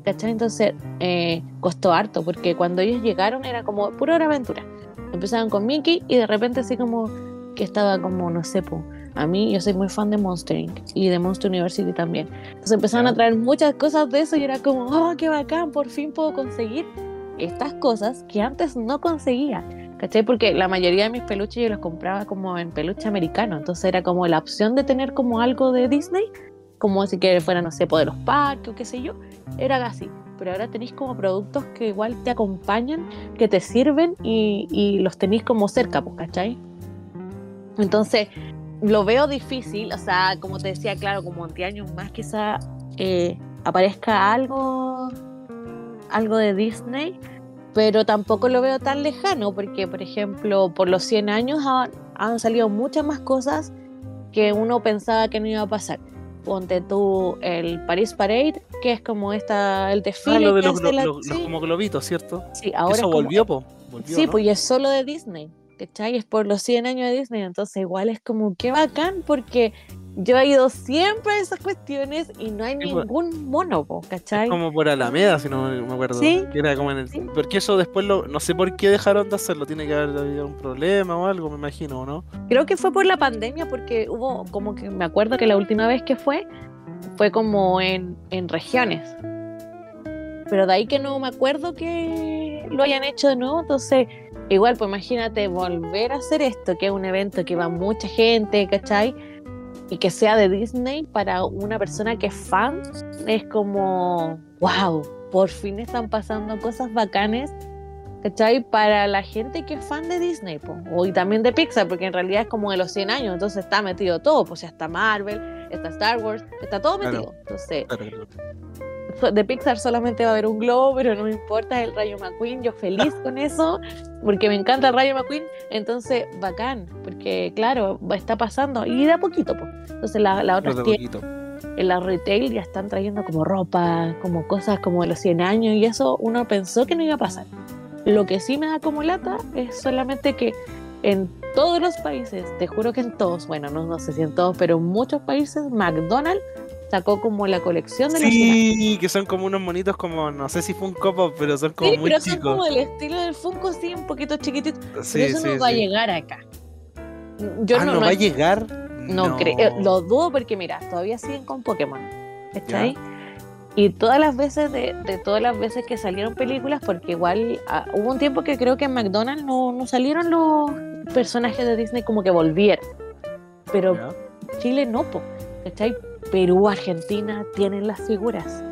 Speaker 2: ¿Cachai? Entonces eh, costó harto porque cuando ellos llegaron era como pura aventura. Empezaban con Mickey y de repente así como que estaba como, no sé, pues a mí, yo soy muy fan de Monster Inc. y de Monster University también. Entonces empezaron a traer muchas cosas de eso y era como, oh, qué bacán, por fin puedo conseguir estas cosas que antes no conseguía. ¿Cachai? Porque la mayoría de mis peluches yo los compraba como en peluche americano. Entonces era como la opción de tener como algo de Disney, como si que fuera, no sé, de los parques o qué sé yo. Era así. Pero ahora tenéis como productos que igual te acompañan, que te sirven y, y los tenéis como cerca, pues, ¿cachai? Entonces, lo veo difícil, o sea, como te decía, claro, como en años más quizá eh, aparezca algo, algo de Disney, pero tampoco lo veo tan lejano, porque, por ejemplo, por los 100 años han, salido muchas más cosas que uno pensaba que no iba a pasar. Ponte tú el Paris Parade, que es como esta, el desfile.
Speaker 1: Ah, lo de los, como globitos, ¿cierto?
Speaker 2: Sí, ahora.
Speaker 1: Eso volvió, po.
Speaker 2: sí, pues y es solo de Disney. ¿Cachai? Es por los 100 años de Disney, entonces igual es como que bacán porque yo he ido siempre a esas cuestiones y no hay pues. ningún mono, ¿cachai?
Speaker 1: Es como por Alameda, si no me acuerdo. Sí. era como en el... Porque eso después lo... no sé por qué dejaron de hacerlo, tiene que haber habido un problema o algo, me imagino, ¿no?
Speaker 2: Creo que fue por la pandemia porque hubo como que me acuerdo que la última vez que fue fue como en, en regiones. Pero de ahí que no me acuerdo que lo hayan hecho de nuevo, entonces Igual, pues imagínate volver a hacer esto, que es un evento que va mucha gente, ¿cachai? Y que sea de Disney para una persona que es fan, es como, wow, por fin están pasando cosas bacanes, ¿cachai? Para la gente que es fan de Disney, pues, o y también de Pixar, porque en realidad es como de los 100 años, entonces está metido todo, pues ya está Marvel, está Star Wars, está todo metido. Entonces, de Pixar solamente va a haber un globo, pero no me importa el Rayo McQueen, yo feliz con eso, porque me encanta el Rayo McQueen, entonces bacán, porque claro, está pasando, y de a poquito, pues. Entonces la, la otra en la retail ya están trayendo como ropa, como cosas como de los 100 años y eso uno pensó que no iba a pasar. Lo que sí me da como lata es solamente que en todos los países, te juro que en todos, bueno, no, no sé si en todos, pero en muchos países, McDonald's sacó como la colección de los 100 años.
Speaker 1: Sí, que son como unos monitos como, no sé si Funko Pop, pero son como
Speaker 2: Sí,
Speaker 1: muy
Speaker 2: pero son
Speaker 1: chicos.
Speaker 2: como el estilo del Funko, sí, un poquito chiquitito.
Speaker 1: Sí,
Speaker 2: pero eso
Speaker 1: sí,
Speaker 2: no va a llegar acá. Yo
Speaker 1: ah, no, va a llegar.
Speaker 2: no creo, eh, lo dudo porque mira, todavía siguen con Pokémon. ¿Cachai?
Speaker 1: Ya.
Speaker 2: Y todas las veces de, de todas las veces que salieron películas, porque igual ah, hubo un tiempo que creo que en McDonald's no, no salieron los personajes de Disney como que volvieron. Pero. Chile no, po, ¿cachai? Perú, Argentina tienen las figuras.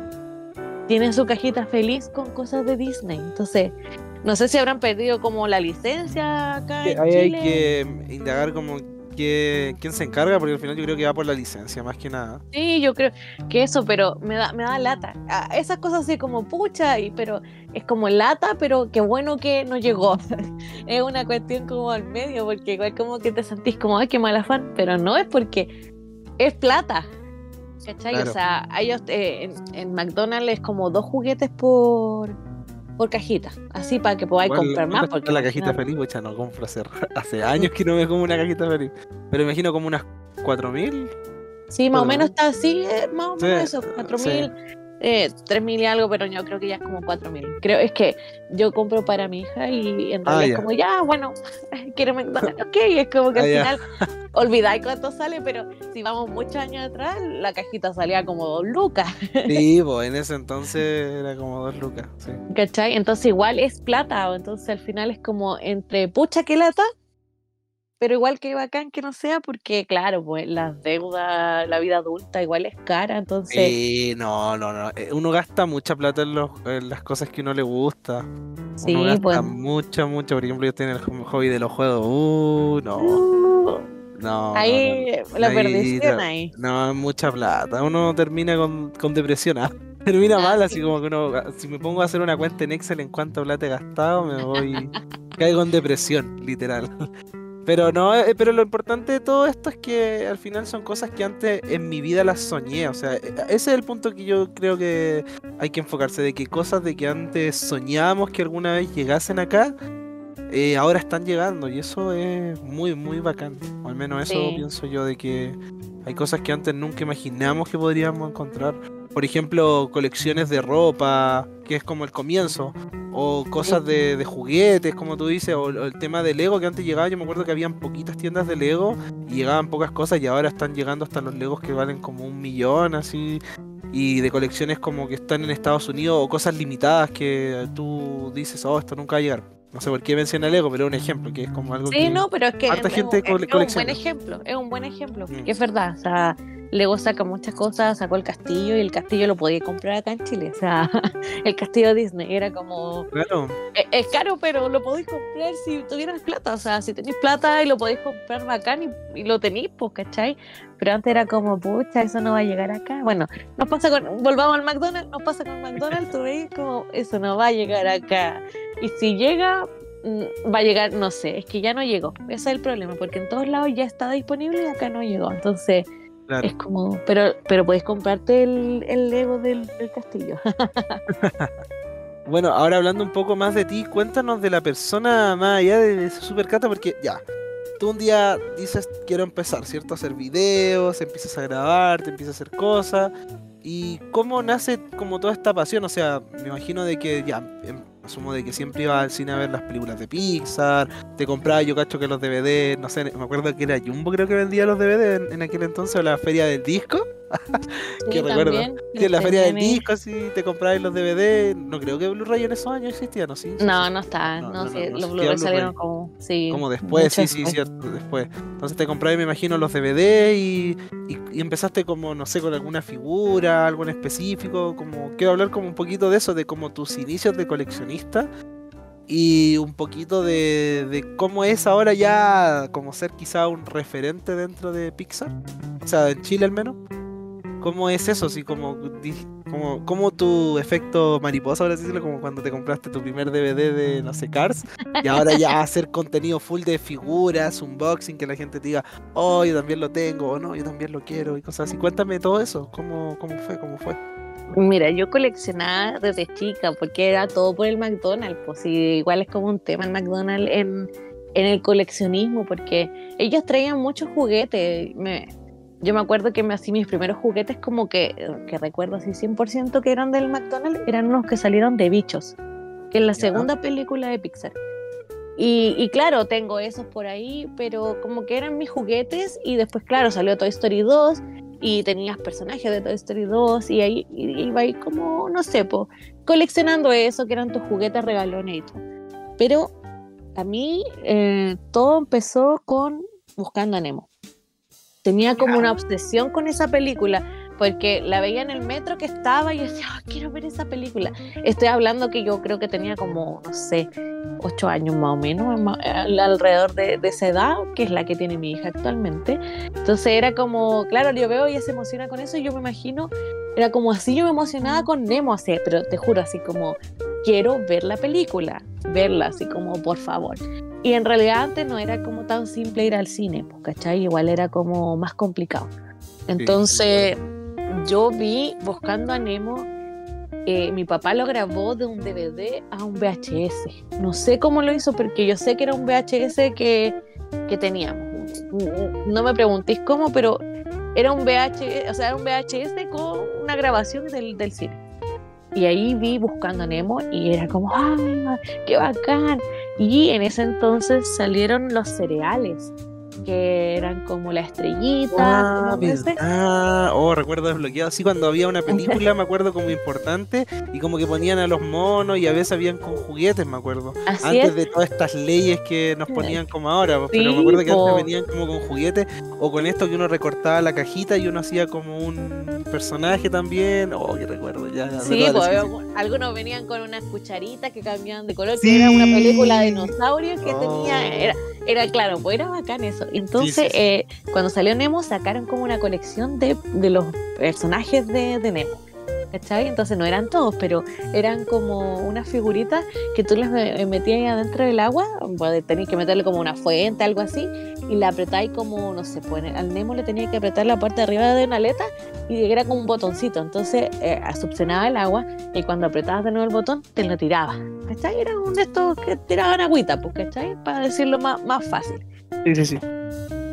Speaker 2: Tienen su cajita feliz con cosas de Disney. Entonces, no sé si habrán perdido como la licencia acá en
Speaker 1: Ahí hay
Speaker 2: Chile.
Speaker 1: que indagar como que, quién se encarga, porque al final yo creo que va por la licencia, más que nada.
Speaker 2: Sí, yo creo que eso, pero me da, me da lata. Ah, esas cosas así como pucha, y, pero es como lata, pero qué bueno que no llegó. es una cuestión como al medio, porque igual como que te sentís como, ay, qué mal afán, pero no es porque es plata. ¿Cachai?
Speaker 1: Claro.
Speaker 2: O sea, ellos eh, en, en McDonald's es como dos juguetes por, por cajita, así para que podáis comprar más.
Speaker 1: ¿cuánto
Speaker 2: Porque
Speaker 1: la cajita
Speaker 2: final-
Speaker 1: feliz, pucha, no compro hace, hace años que no me como una cajita feliz. Pero imagino como unas 4000.
Speaker 2: Sí, más o menos está así, eh, más o
Speaker 1: Sí,
Speaker 2: menos eso,
Speaker 1: sí.
Speaker 2: 4000, eh, 3000 y algo, pero yo creo que ya es como 4000. Creo, es que yo compro para mi hija y en
Speaker 1: Ah,
Speaker 2: realidad
Speaker 1: ya.
Speaker 2: es como, ya, bueno, quiero McDonald's, ok, es como que
Speaker 1: Ah,
Speaker 2: al final olvidáis cuánto sale, pero si vamos muchos años atrás, la cajita salía como dos lucas,
Speaker 1: Sí, pues en ese entonces era como dos lucas. Sí.
Speaker 2: ¿cachai? Entonces igual es plata, entonces al final es como entre pucha que lata, pero igual que bacán que no sea, porque claro, pues las deudas, la vida adulta igual es cara, entonces...
Speaker 1: Sí, no, no, no. eh, Uno gasta mucha plata en, los, en las cosas que uno le gusta.
Speaker 2: Sí,
Speaker 1: uno gasta
Speaker 2: pues.
Speaker 1: mucha, mucha. Por ejemplo, yo tengo el hobby de los juegos. Uh, no,
Speaker 2: Uh,
Speaker 1: no. no,
Speaker 2: ahí la perdición ahí.
Speaker 1: No, es mucha plata. Uno termina con, con depresión. ¿ah? Termina
Speaker 2: Ah,
Speaker 1: mal,
Speaker 2: sí.
Speaker 1: así como que uno. Si me pongo a hacer una cuenta en Excel en cuánta plata he gastado, me voy. caigo en depresión, literal. Pero no, eh, pero lo importante de todo esto es que al final son cosas que antes en mi vida las soñé. O sea, e- ese es el punto que yo creo que hay que enfocarse, de que cosas de que antes soñábamos que alguna vez llegasen acá, eh, ahora están llegando. Y eso es muy, muy bacán. O al menos eso
Speaker 2: Sí.
Speaker 1: pienso yo, de que hay cosas que antes nunca imaginamos que podríamos encontrar. Por ejemplo, colecciones de ropa, que es como el comienzo. O cosas de, de juguetes, como tú dices. O, o el tema de Lego, que antes llegaba, yo me acuerdo que habían poquitas tiendas de Lego y llegaban pocas cosas y ahora están llegando hasta los Legos que valen como un millón, así. Y de colecciones como que están en Estados Unidos o cosas limitadas que tú dices, oh, esto nunca va a llegar. No sé por qué menciona Lego, pero es un ejemplo, que es como algo
Speaker 2: Sí,
Speaker 1: que...
Speaker 2: no, pero es que es,
Speaker 1: gente
Speaker 2: un-
Speaker 1: cole-
Speaker 2: es un buen ejemplo, es un buen ejemplo,
Speaker 1: Mm.
Speaker 2: que es verdad, o sea, Lego saca muchas cosas, sacó el castillo y el castillo lo podía comprar acá en Chile, o sea, el castillo Disney era como,
Speaker 1: Claro,
Speaker 2: es, es caro, pero lo podéis comprar si tuvieras plata, o sea, si tenéis plata y lo podéis comprar bacán y, y lo tenéis, pues, ¿cachai? Pero antes era como, pucha, eso no va a llegar acá. Bueno, nos pasa con, volvamos al McDonald's, nos pasa con McDonald's, tú veis como, eso no va a llegar acá. Y si llega, mm, va a llegar, no sé, es que ya no llegó. Ese es el problema, porque en todos lados ya está disponible y acá no llegó. Entonces,
Speaker 1: claro.
Speaker 2: es como, pero, pero puedes comprarte el, el Lego del, del castillo.
Speaker 1: Bueno, ahora hablando un poco más de ti, cuéntanos de la persona más allá de, de Supercata, porque ya, tú un día dices, quiero empezar, ¿cierto? A hacer videos, empiezas a grabar, te empiezas a hacer cosas. ¿Y cómo nace como toda esta pasión? O sea, me imagino de que ya, em, asumo de que siempre ibas al cine a ver las películas de Pixar, te compraba yo cacho que los DVD, no sé, me acuerdo que era Jumbo creo que vendía los DVD en, en aquel entonces, o la feria del disco.
Speaker 2: Sí,
Speaker 1: recuerdo. Sí, en la feria del
Speaker 2: mi-
Speaker 1: disco, así, te comprabas los DVD. No creo que Blu-ray en esos años existía, ¿no? Sí, sí,
Speaker 2: No, no está,
Speaker 1: No,
Speaker 2: no, sí, los Blu-ray salieron como, sí,
Speaker 1: Como después, sí, sí, cierto, después. Entonces te comprabas, me imagino, los DVD y, y, y empezaste como, no sé, con alguna figura, algo en específico. Como quiero hablar como un poquito de eso, de como tus inicios de coleccionista y un poquito de, de cómo es ahora ya como ser quizá un referente dentro de Pixar. O sea, en Chile al menos. ¿Cómo es eso? Así como como, como tu efecto mariposa, ahora decirlo, como cuando te compraste tu primer DVD de, no sé, Cars, y ahora ya hacer contenido full de figuras, unboxing, que la gente te diga, oh, yo también lo tengo, o no, yo también lo quiero, y cosas así. Cuéntame todo eso, ¿cómo, cómo fue? ¿Cómo fue?
Speaker 2: Mira, yo coleccionaba desde chica porque era todo por el McDonald's, pues igual es como un tema el McDonald's en, en el coleccionismo, porque ellos traían muchos juguetes. Me, yo me acuerdo que me así mis primeros juguetes como que, que recuerdo así 100% que eran del McDonald's, eran unos que salieron de bichos, que es la segunda película de Pixar. Y, y, claro, tengo esos por ahí, pero como que eran mis juguetes y después, claro, salió Toy Story 2 y tenías personajes de Toy Story 2 y ahí iba ahí como, no sé, po, coleccionando eso, que eran tus juguetes regalones y todo. Pero a mí eh, todo empezó con Buscando a Nemo. Tenía como una obsesión con esa película porque la veía en el metro que estaba y decía, quiero ver esa película. Estoy hablando que yo creo que tenía como, no sé, ocho años más o menos, alrededor de, esa edad, que es la que tiene mi hija actualmente. Entonces era como, claro, yo veo y ella se emociona con eso y yo me imagino, era como así, yo me emocionaba con Nemo, así, pero te juro, así como, quiero ver la película, verla, así como, por favor. Y en realidad antes no era como tan simple ir al cine, pues, ¿cachai? Igual era como más complicado. Entonces yo vi buscando a Nemo, eh, mi papá lo grabó de un DVD a un VHS. No sé cómo lo hizo, porque yo sé que era un VHS que, que teníamos. No me preguntéis cómo, pero era un VHS, o sea, era un VHS con una grabación del, del cine. Y ahí vi buscando Nemo y era como, ¡ah, qué bacán! Y en ese entonces salieron los cereales que eran como la estrellita.
Speaker 1: Ah, oh, recuerdo desbloqueado. Así cuando había una película, me acuerdo como importante, y como que ponían a los monos y a veces habían con juguetes, me acuerdo. antes de todas estas leyes que nos ponían como ahora, pero me acuerdo que antes venían como con juguetes, o con esto que uno recortaba la cajita y uno hacía como un personaje también. Oh, que recuerdo, ya.
Speaker 2: Sí, pues, algunos venían con unas cucharitas que cambiaban de color, que era una película de dinosaurios que tenía. Era, era claro, pues era bacán eso. Entonces, eh, cuando salió Nemo, sacaron como una colección de, de los personajes de, de Nemo. ¿Cachai? Entonces no eran todos, pero eran como unas figuritas que tú las metías ahí adentro del agua, pues, tenías que meterle como una fuente, algo así, y la apretáis como, no sé, pues al Nemo le tenía que apretar la parte de arriba de una aleta y era como un botoncito, entonces eh, succionaba el agua y cuando apretabas de nuevo el botón te lo tiraba, ¿cachai? Era un de estos que tiraban agüita, pues, ¿cachai? Para decirlo más, más fácil.
Speaker 1: Sí, sí, sí.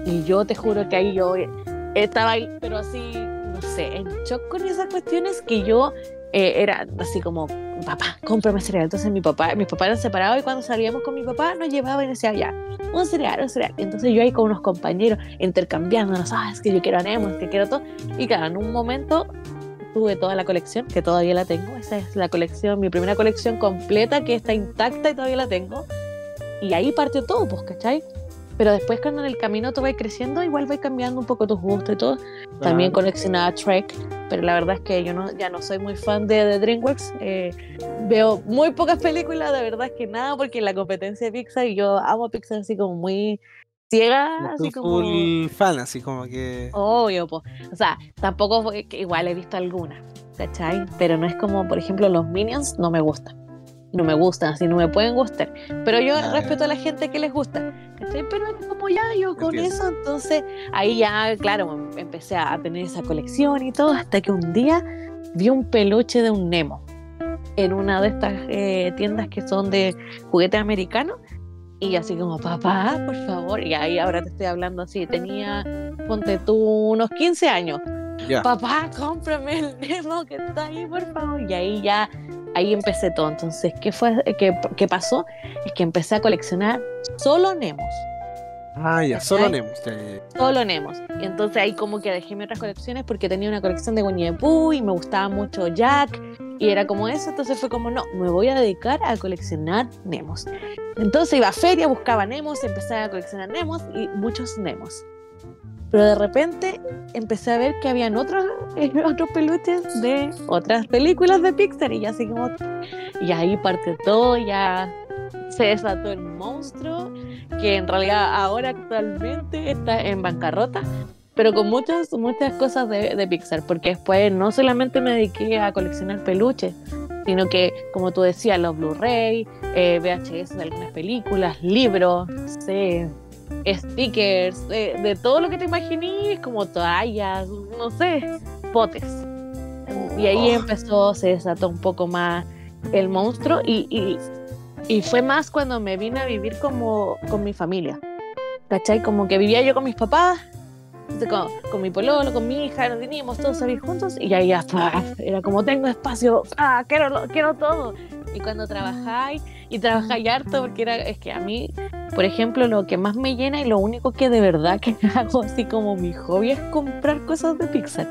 Speaker 2: Y yo te juro que ahí yo estaba ahí, pero así sé, en shock con esas cuestiones que yo eh, era así como, papá, cómprame cereal. Entonces mi papá, mis papás eran separados y cuando salíamos con mi papá nos llevaba y decía, ya, un cereal, un cereal. Entonces yo ahí con unos compañeros intercambiándonos, ah, es que yo quiero Nemo, es que quiero todo. Y claro, en un momento tuve toda la colección, que todavía la tengo. Esa es la colección, mi primera colección completa, que está intacta y todavía la tengo. Y ahí partió todo, pues, ¿cachai? Pero después cuando en el camino tú vas creciendo, igual vas cambiando un poco tus gustos y todo. También coleccionaba Trek, pero la verdad es que yo no, ya no soy muy fan de, de DreamWorks. Eh, veo muy pocas películas, de verdad es que nada, porque la competencia de Pixar, y yo amo Pixar así como muy ciega, así como...
Speaker 1: Full fan, así como que...
Speaker 2: Obvio, pues. O sea, tampoco, igual he visto algunas, ¿cachai? Pero no es como, por ejemplo, los Minions no me gustan no me gustan, así no me pueden gustar. Pero yo respeto a la gente que les gusta. Pero como ya yo con eso, entonces ahí ya, claro, empecé a tener esa colección y todo, hasta que un día vi un peluche de un Nemo en una de estas eh, tiendas que son de juguetes americanos. Y así como, papá, por favor. Y ahí ahora te estoy hablando así. Tenía, ponte tú, unos 15 años. Papá, cómprame el Nemo que está ahí, por favor. Y ahí ya ahí empecé todo. Entonces, ¿qué, fue, qué, qué pasó? Es que empecé a coleccionar solo Nemos.
Speaker 1: Ah, ya, solo Nemos.
Speaker 2: Solo Nemos. Y entonces ahí como que dejé mis otras colecciones porque tenía una colección de Winnie the Pooh y me gustaba mucho Jack. Y era como eso, entonces fue como, no, me voy a dedicar a coleccionar Nemos. Entonces iba a feria, buscaba Nemos, empecé a coleccionar Nemos y muchos Nemos. Pero de repente empecé a ver que habían otros, otros peluches de otras películas de Pixar y ya así como... Y ahí parte todo, ya se desató el monstruo que en realidad ahora actualmente está en bancarrota pero con muchas, muchas cosas de, de Pixar, porque después no solamente me dediqué a coleccionar peluches, sino que, como tú decías, los Blu-ray, eh, VHS de algunas películas, libros, sé, stickers, de, de todo lo que te imaginé, como toallas, no sé, potes. Y ahí
Speaker 1: Oh.
Speaker 2: empezó, se desató un poco más el monstruo y, y, y fue más cuando me vine a vivir como con mi familia. ¿Cachai? Como que vivía yo con mis papás, con, con mi pololo, con mi hija, nos teníamos todos a vivir juntos y ahí ya era como tengo espacio, ah, quiero, quiero todo. Y cuando trabajáis y trabajáis harto, porque era, es que a mí, por ejemplo, lo que más me llena y lo único que de verdad que hago así como mi hobby es comprar cosas de Pixar.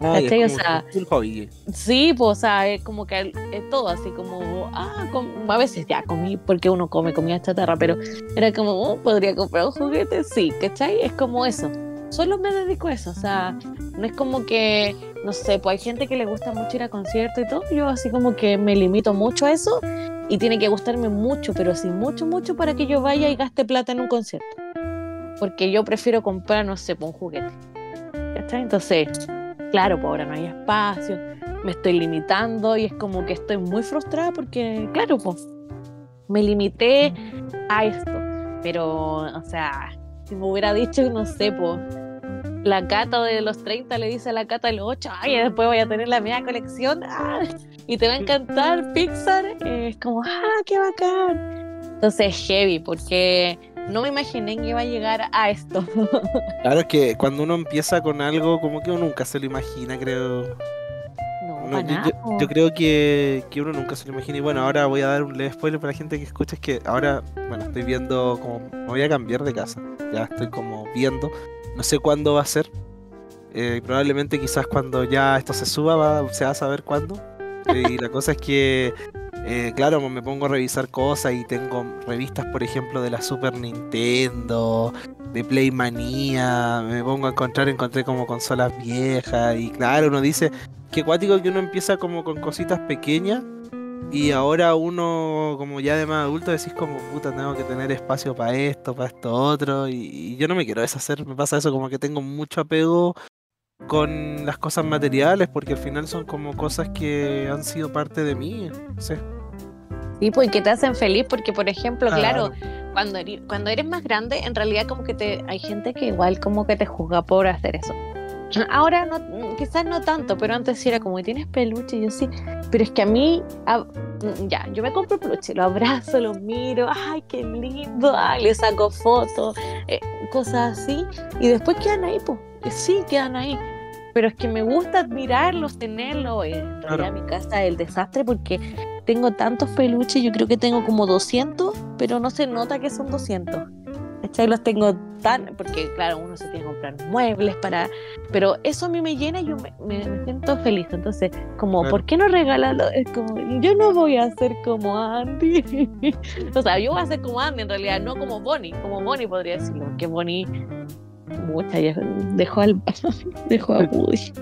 Speaker 1: Ay, es
Speaker 2: ¿Cachai? O sea,
Speaker 1: un hobby.
Speaker 2: Sí, pues, o sea, es como que es todo así como, ah, com- a veces ya comí, porque uno come comida chatarra, pero era como, oh, podría comprar un juguete, sí, ¿cachai? Es como eso. Solo me dedico a eso, o sea, no es como que, no sé, pues hay gente que le gusta mucho ir a conciertos y todo, yo así como que me limito mucho a eso y tiene que gustarme mucho, pero sí, mucho, mucho para que yo vaya y gaste plata en un concierto. Porque yo prefiero comprar, no sé, pues, un juguete. ¿Cachai? Entonces, claro, pues ahora no hay espacio, me estoy limitando y es como que estoy muy frustrada porque, claro, pues me limité a esto. Pero, o sea, si me hubiera dicho, no sé, pues la cata de los 30 le dice a la cata de los 8, ay, después voy a tener la media colección ah, y te va a encantar Pixar, eh, es como, ah, qué bacán. Entonces es heavy porque no me imaginé que iba a llegar a esto.
Speaker 1: Claro, es que cuando uno empieza con algo, como que uno nunca se lo imagina, creo.
Speaker 2: No,
Speaker 1: yo, yo creo que, que uno nunca se lo imagina. Y bueno, ahora voy a dar un leve spoiler para la gente que escucha. Es que ahora, bueno, estoy viendo como. Me voy a cambiar de casa. Ya estoy como viendo. No sé cuándo va a ser. Eh, probablemente quizás cuando ya esto se suba va- se va a saber cuándo. Eh, y la cosa es que, eh, claro, me pongo a revisar cosas y tengo revistas, por ejemplo, de la Super Nintendo, de Playmanía. Me pongo a encontrar, encontré como consolas viejas. Y claro, uno dice, qué cuático que uno empieza como con cositas pequeñas y ahora uno como ya de más adulto decís como puta tengo que tener espacio para esto, para esto otro y, y yo no me quiero deshacer, me pasa eso como que tengo mucho apego con las cosas materiales porque al final son como cosas que han sido parte de mí, sé.
Speaker 2: Sí, pues que te hacen feliz porque, por ejemplo, claro,
Speaker 1: Claro.
Speaker 2: cuando eres, cuando eres más grande, en realidad como que te hay gente que igual como que te juzga por hacer eso. Ahora no, quizás no tanto, pero antes sí era como, ¿tienes peluche? Y yo sí, pero es que a mí, ah, mm, ya, yo me compro peluche, lo abrazo, lo miro, ay, qué lindo, ay, le saco fotos, eh, cosas así, y después quedan ahí, pues, sí, quedan ahí. Pero es que me gusta admirarlos, tenerlos. En
Speaker 1: Claro.
Speaker 2: mi casa es el desastre porque tengo tantos peluches, yo creo que tengo como 200, pero no se nota que son 200. ¿Cachai? Los tengo tan, porque claro, uno se tiene que comprar muebles para, pero eso a mí me llena y yo me, me- me siento feliz. Entonces, como,
Speaker 1: Claro.
Speaker 2: ¿por qué no regalarlo? Es como, yo no voy a ser como Andy. o sea, yo voy a ser como Andy en realidad, no como Bonnie, como Bonnie podría decirlo, que Bonnie, mucha, dejó al, dejó a Woody.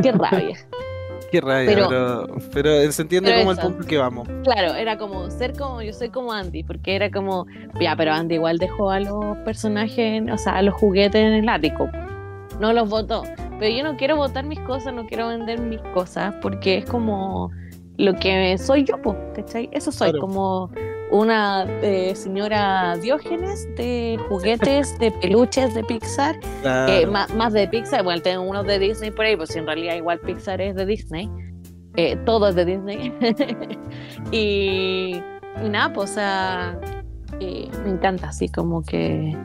Speaker 2: Qué rabia.
Speaker 1: Qué rabia,
Speaker 2: Pero-
Speaker 1: pero, pero, se entiende
Speaker 2: pero
Speaker 1: como el punto que vamos.
Speaker 2: Claro, era como ser como, yo soy como Andy, porque era como, ya, pero Andy igual dejó a los personajes, o sea, a los juguetes en el ático. No los votó. Pero yo no quiero votar mis cosas, no quiero vender mis cosas, porque es como lo que soy yo, pues, ¿cachai? Eso soy,
Speaker 1: Claro.
Speaker 2: como una eh, señora Diógenes de juguetes, de peluches de Pixar,
Speaker 1: Claro.
Speaker 2: eh, más, más de Pixar, bueno, tengo unos de Disney por ahí, pues en realidad igual Pixar es de Disney, eh, todo es de Disney. y, y nada, pues, o sea, me encanta así como que...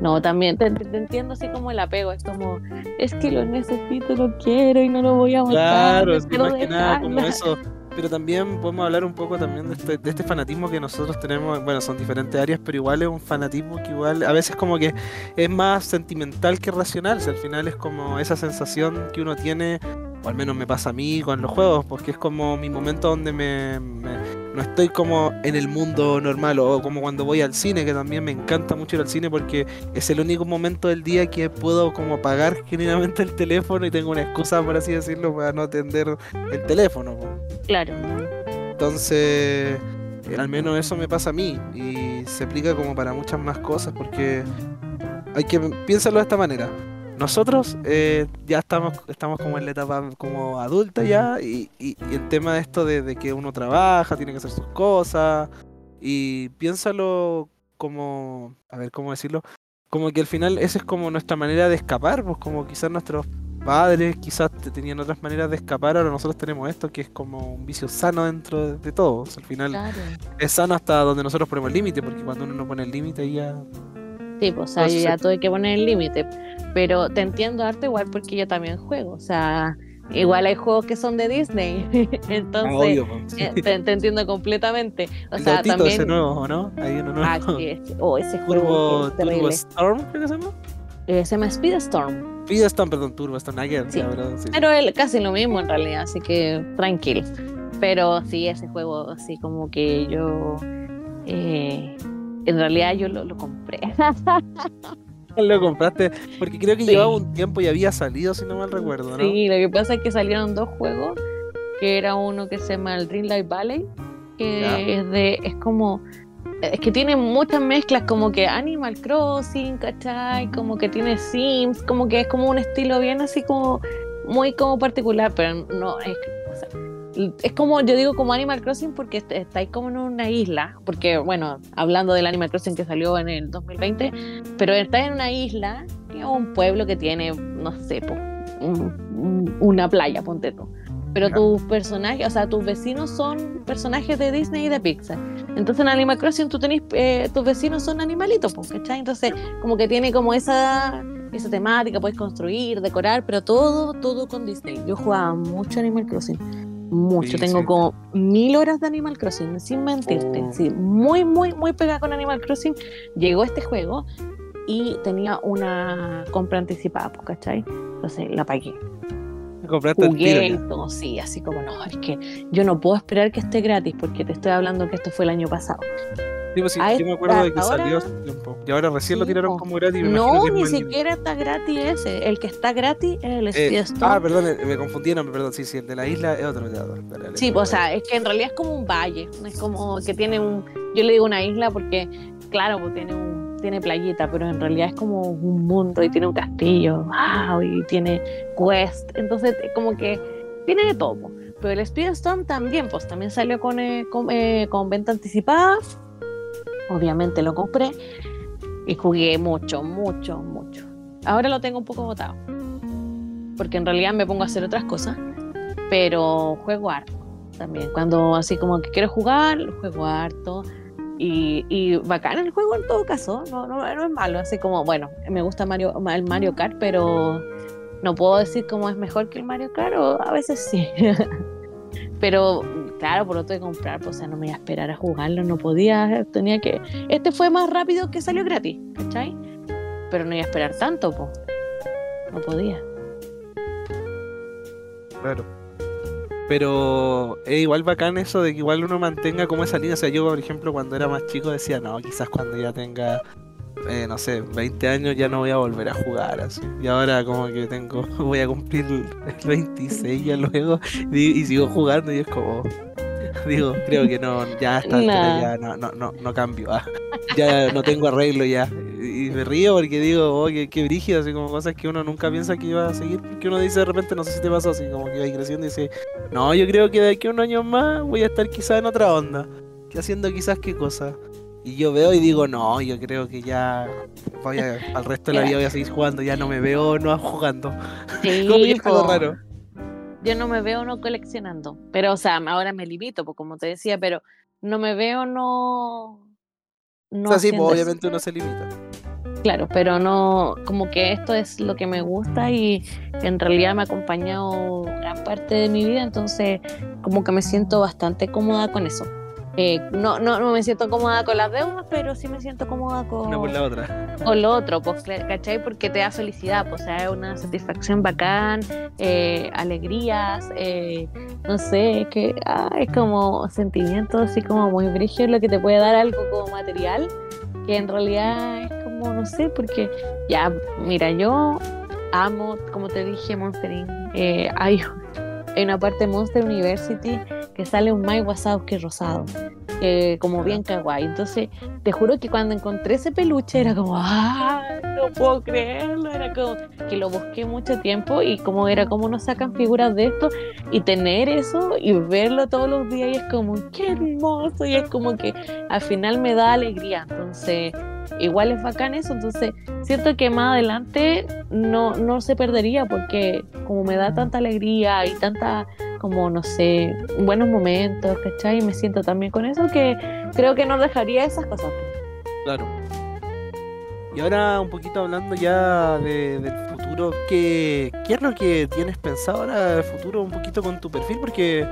Speaker 2: No, también te, te entiendo así como el apego, es como, es que lo necesito, lo quiero y no lo voy a botar.
Speaker 1: Claro,
Speaker 2: no
Speaker 1: es que más que nada como
Speaker 2: dejarlo".
Speaker 1: eso. Pero también podemos hablar un poco también de este, de este fanatismo que nosotros tenemos. Bueno, son diferentes áreas, pero igual es un fanatismo que igual a veces como que es más sentimental que racional. O sea, al final es como esa sensación que uno tiene, o al menos me pasa a mí con los juegos, porque es como mi momento donde me, me- no estoy como en el mundo normal, o como cuando voy al cine, que también me encanta mucho ir al cine porque es el único momento del día que puedo como apagar genuinamente el teléfono y tengo una excusa, por así decirlo, para no atender el teléfono.
Speaker 2: Claro,
Speaker 1: Entonces, al menos eso me pasa a mí y se aplica como para muchas más cosas porque hay que piénsalo de esta manera. Nosotros eh, ya estamos, estamos como en la etapa como adulta ya y, y- y el tema de esto de, de que uno trabaja, tiene que hacer sus cosas y piénsalo como, a ver, ¿cómo decirlo? Como que al final esa es como nuestra manera de escapar, pues como quizás nuestros padres quizás te- tenían otras maneras de escapar, ahora nosotros tenemos esto que es como un vicio sano dentro de, de todos. Al final
Speaker 2: Claro.
Speaker 1: es sano hasta donde nosotros ponemos el límite, porque cuando uno no pone el límite ahí ya...
Speaker 2: Sí, pues, o sea, yo ya tuve que poner el límite. Pero te entiendo harto igual porque yo también juego. O sea, igual hay juegos que son de Disney.
Speaker 1: Ah,
Speaker 2: Entonces,
Speaker 1: obvio, pues, sí.
Speaker 2: eh, te, te entiendo completamente. O
Speaker 1: El
Speaker 2: sea, también.
Speaker 1: ese nuevo, ¿o no? Hay uno nuevo.
Speaker 2: Ah, sí, ese- oh, ese juego
Speaker 1: Turbo,
Speaker 2: es
Speaker 1: Turbo. Storm, creo que se llama.
Speaker 2: Eh, se llama Speedstorm.
Speaker 1: Speed Storm, perdón, Turbo Storm, ver,
Speaker 2: Sí.
Speaker 1: ya, pero sí.
Speaker 2: Pero es casi lo mismo en realidad, así que tranquilo. Pero sí, ese juego, así como que yo. eh, en realidad yo lo, lo compré.
Speaker 1: Lo compraste, porque creo que
Speaker 2: Sí.
Speaker 1: llevaba un tiempo y había salido, si no mal recuerdo, ¿no?
Speaker 2: Sí, lo que pasa es que salieron dos juegos, que era uno que se llama el Dream Light Valley, que
Speaker 1: Ya.
Speaker 2: es de, es como, es que tiene muchas mezclas, como que Animal Crossing, ¿cachai? Como que tiene Sims, como que es como un estilo bien así como, muy como particular, pero no, es, es como, yo digo como Animal Crossing porque est- estáis como en una isla, porque bueno, hablando del Animal Crossing que salió en el 2020, pero estáis en una isla, que es un pueblo que tiene, no sé, po, un- un- una playa, ponte tú. Pero
Speaker 1: Ya.
Speaker 2: tus personajes, o sea, tus vecinos son personajes de Disney y de Pixar. Entonces en Animal Crossing tú tenés, eh, tus vecinos son animalitos, po, ¿cachai? Entonces como que tiene como esa, esa temática, puedes construir, decorar, pero todo, todo con Disney. Yo jugaba mucho Animal Crossing, mucho.
Speaker 1: Sí,
Speaker 2: Tengo
Speaker 1: sí.
Speaker 2: como mil horas de Animal Crossing, sin mentirte.
Speaker 1: Oh.
Speaker 2: Sí, muy, muy, muy pegada con Animal Crossing. Llegó este juego y tenía una compra anticipada, pues, ¿cachai? Entonces la pagué.
Speaker 1: Compraste el tiro
Speaker 2: Jugué y todo, sí, así como no, es que yo no puedo esperar que esté gratis porque te estoy hablando que esto fue el año pasado.
Speaker 1: Sí, pues sí,
Speaker 2: a
Speaker 1: yo me acuerdo de que
Speaker 2: esta
Speaker 1: salió
Speaker 2: hora-
Speaker 1: hace tiempo. Y ahora recién lo tiraron como gratis. me
Speaker 2: No, ni siquiera está gratis ese. El que está gratis es el
Speaker 1: Eh, ah, perdón, eh, me confundí, no, perdón, sí, sí, el de la isla es otro. ya, dale,
Speaker 2: Sí, pues, o sea, es que en realidad es como un valle, es como que tiene un, yo le digo una isla porque, claro, pues tiene un, tiene playita, pero en realidad es como un mundo y tiene un castillo, wow, y tiene quest, entonces como que tiene de todo. Pero el Speedstorm también, pues también salió con, eh, con, eh, con venta anticipada, obviamente lo compré y jugué mucho, mucho, mucho. Ahora lo tengo un poco botado, porque en realidad me pongo a hacer otras cosas, pero juego harto también. Cuando así como que quiero jugar, juego harto. Y, y bacán el juego en todo caso, no, no, no es malo. Así como, bueno, me gusta Mario, el Mario Kart, pero no puedo decir cómo es mejor que el Mario Kart, o a veces sí. pero claro, por lo tuve que comprar, pues, o sea, no me iba a esperar a jugarlo, no podía, tenía que. Este fue más rápido que salió gratis, ¿cachai? Pero no iba a esperar tanto, pues. No podía.
Speaker 1: Claro. Pero es igual bacán eso de que igual uno mantenga como esa línea. O sea, yo, por ejemplo, cuando era más chico decía, no, quizás cuando ya tenga, eh, no sé, 20 años ya no voy a volver a jugar así. Y ahora como que tengo, voy a cumplir el 26 ya luego y, y sigo jugando y es como, digo, creo que no, ya está,
Speaker 2: Nah.
Speaker 1: ya no, no, no, no cambio. ah. Ya no tengo arreglo ya. Y me río porque digo, oh, qué, qué brígido, así como cosas que uno nunca piensa que iba a seguir. Porque uno dice de repente, no sé si te pasó así, como que iba creciendo y dice, no, yo creo que de aquí a un año más voy a estar quizás en otra onda. Que haciendo quizás qué cosa. Y yo veo y digo, no, yo creo que ya voy a, al resto de la vida voy a seguir jugando, ya no me veo no jugando.
Speaker 2: Sí,
Speaker 1: Como raro.
Speaker 2: yo no me veo no coleccionando. Pero, o sea, ahora me limito, pues como te decía, pero no me veo no. no
Speaker 1: o sea, sí,
Speaker 2: eso.
Speaker 1: obviamente uno se limita.
Speaker 2: Claro, pero no, como que esto es lo que me gusta y en realidad me ha acompañado gran parte de mi vida, entonces como que me siento bastante cómoda con eso. Eh, no, no, no me siento cómoda con las deudas, pero sí me siento cómoda con,
Speaker 1: Una por la otra.
Speaker 2: con lo otro, pues, ¿cachai? Porque te da felicidad, pues, o sea, es una satisfacción bacán, eh, alegrías, eh, no sé, es que ah, es como sentimientos así como muy brígidos lo que te puede dar algo como material, que en realidad es como, no sé, porque ya, mira, yo amo, como te dije, Monster Inc. Eh, hay, hay una parte de Monster University que sale un Mike Wazowski rosado. como bien kawaii. Entonces, te juro que cuando encontré ese peluche era como, ¡ah! No puedo creerlo. Era como que lo busqué mucho tiempo y como era como nos sacan figuras de esto y tener eso y verlo todos los días y es como, ¡qué hermoso! Y es como que al final me da alegría. Entonces, igual es bacán eso, entonces siento que más adelante no, no se perdería porque como me da tanta alegría y tanta, como no sé, buenos momentos, ¿cachai? Y me siento también con eso que creo que no dejaría esas cosas.
Speaker 1: Claro. Y ahora un poquito hablando ya de, del futuro, ¿qué, ¿qué es lo que tienes pensado ahora del futuro un poquito con tu perfil? Porque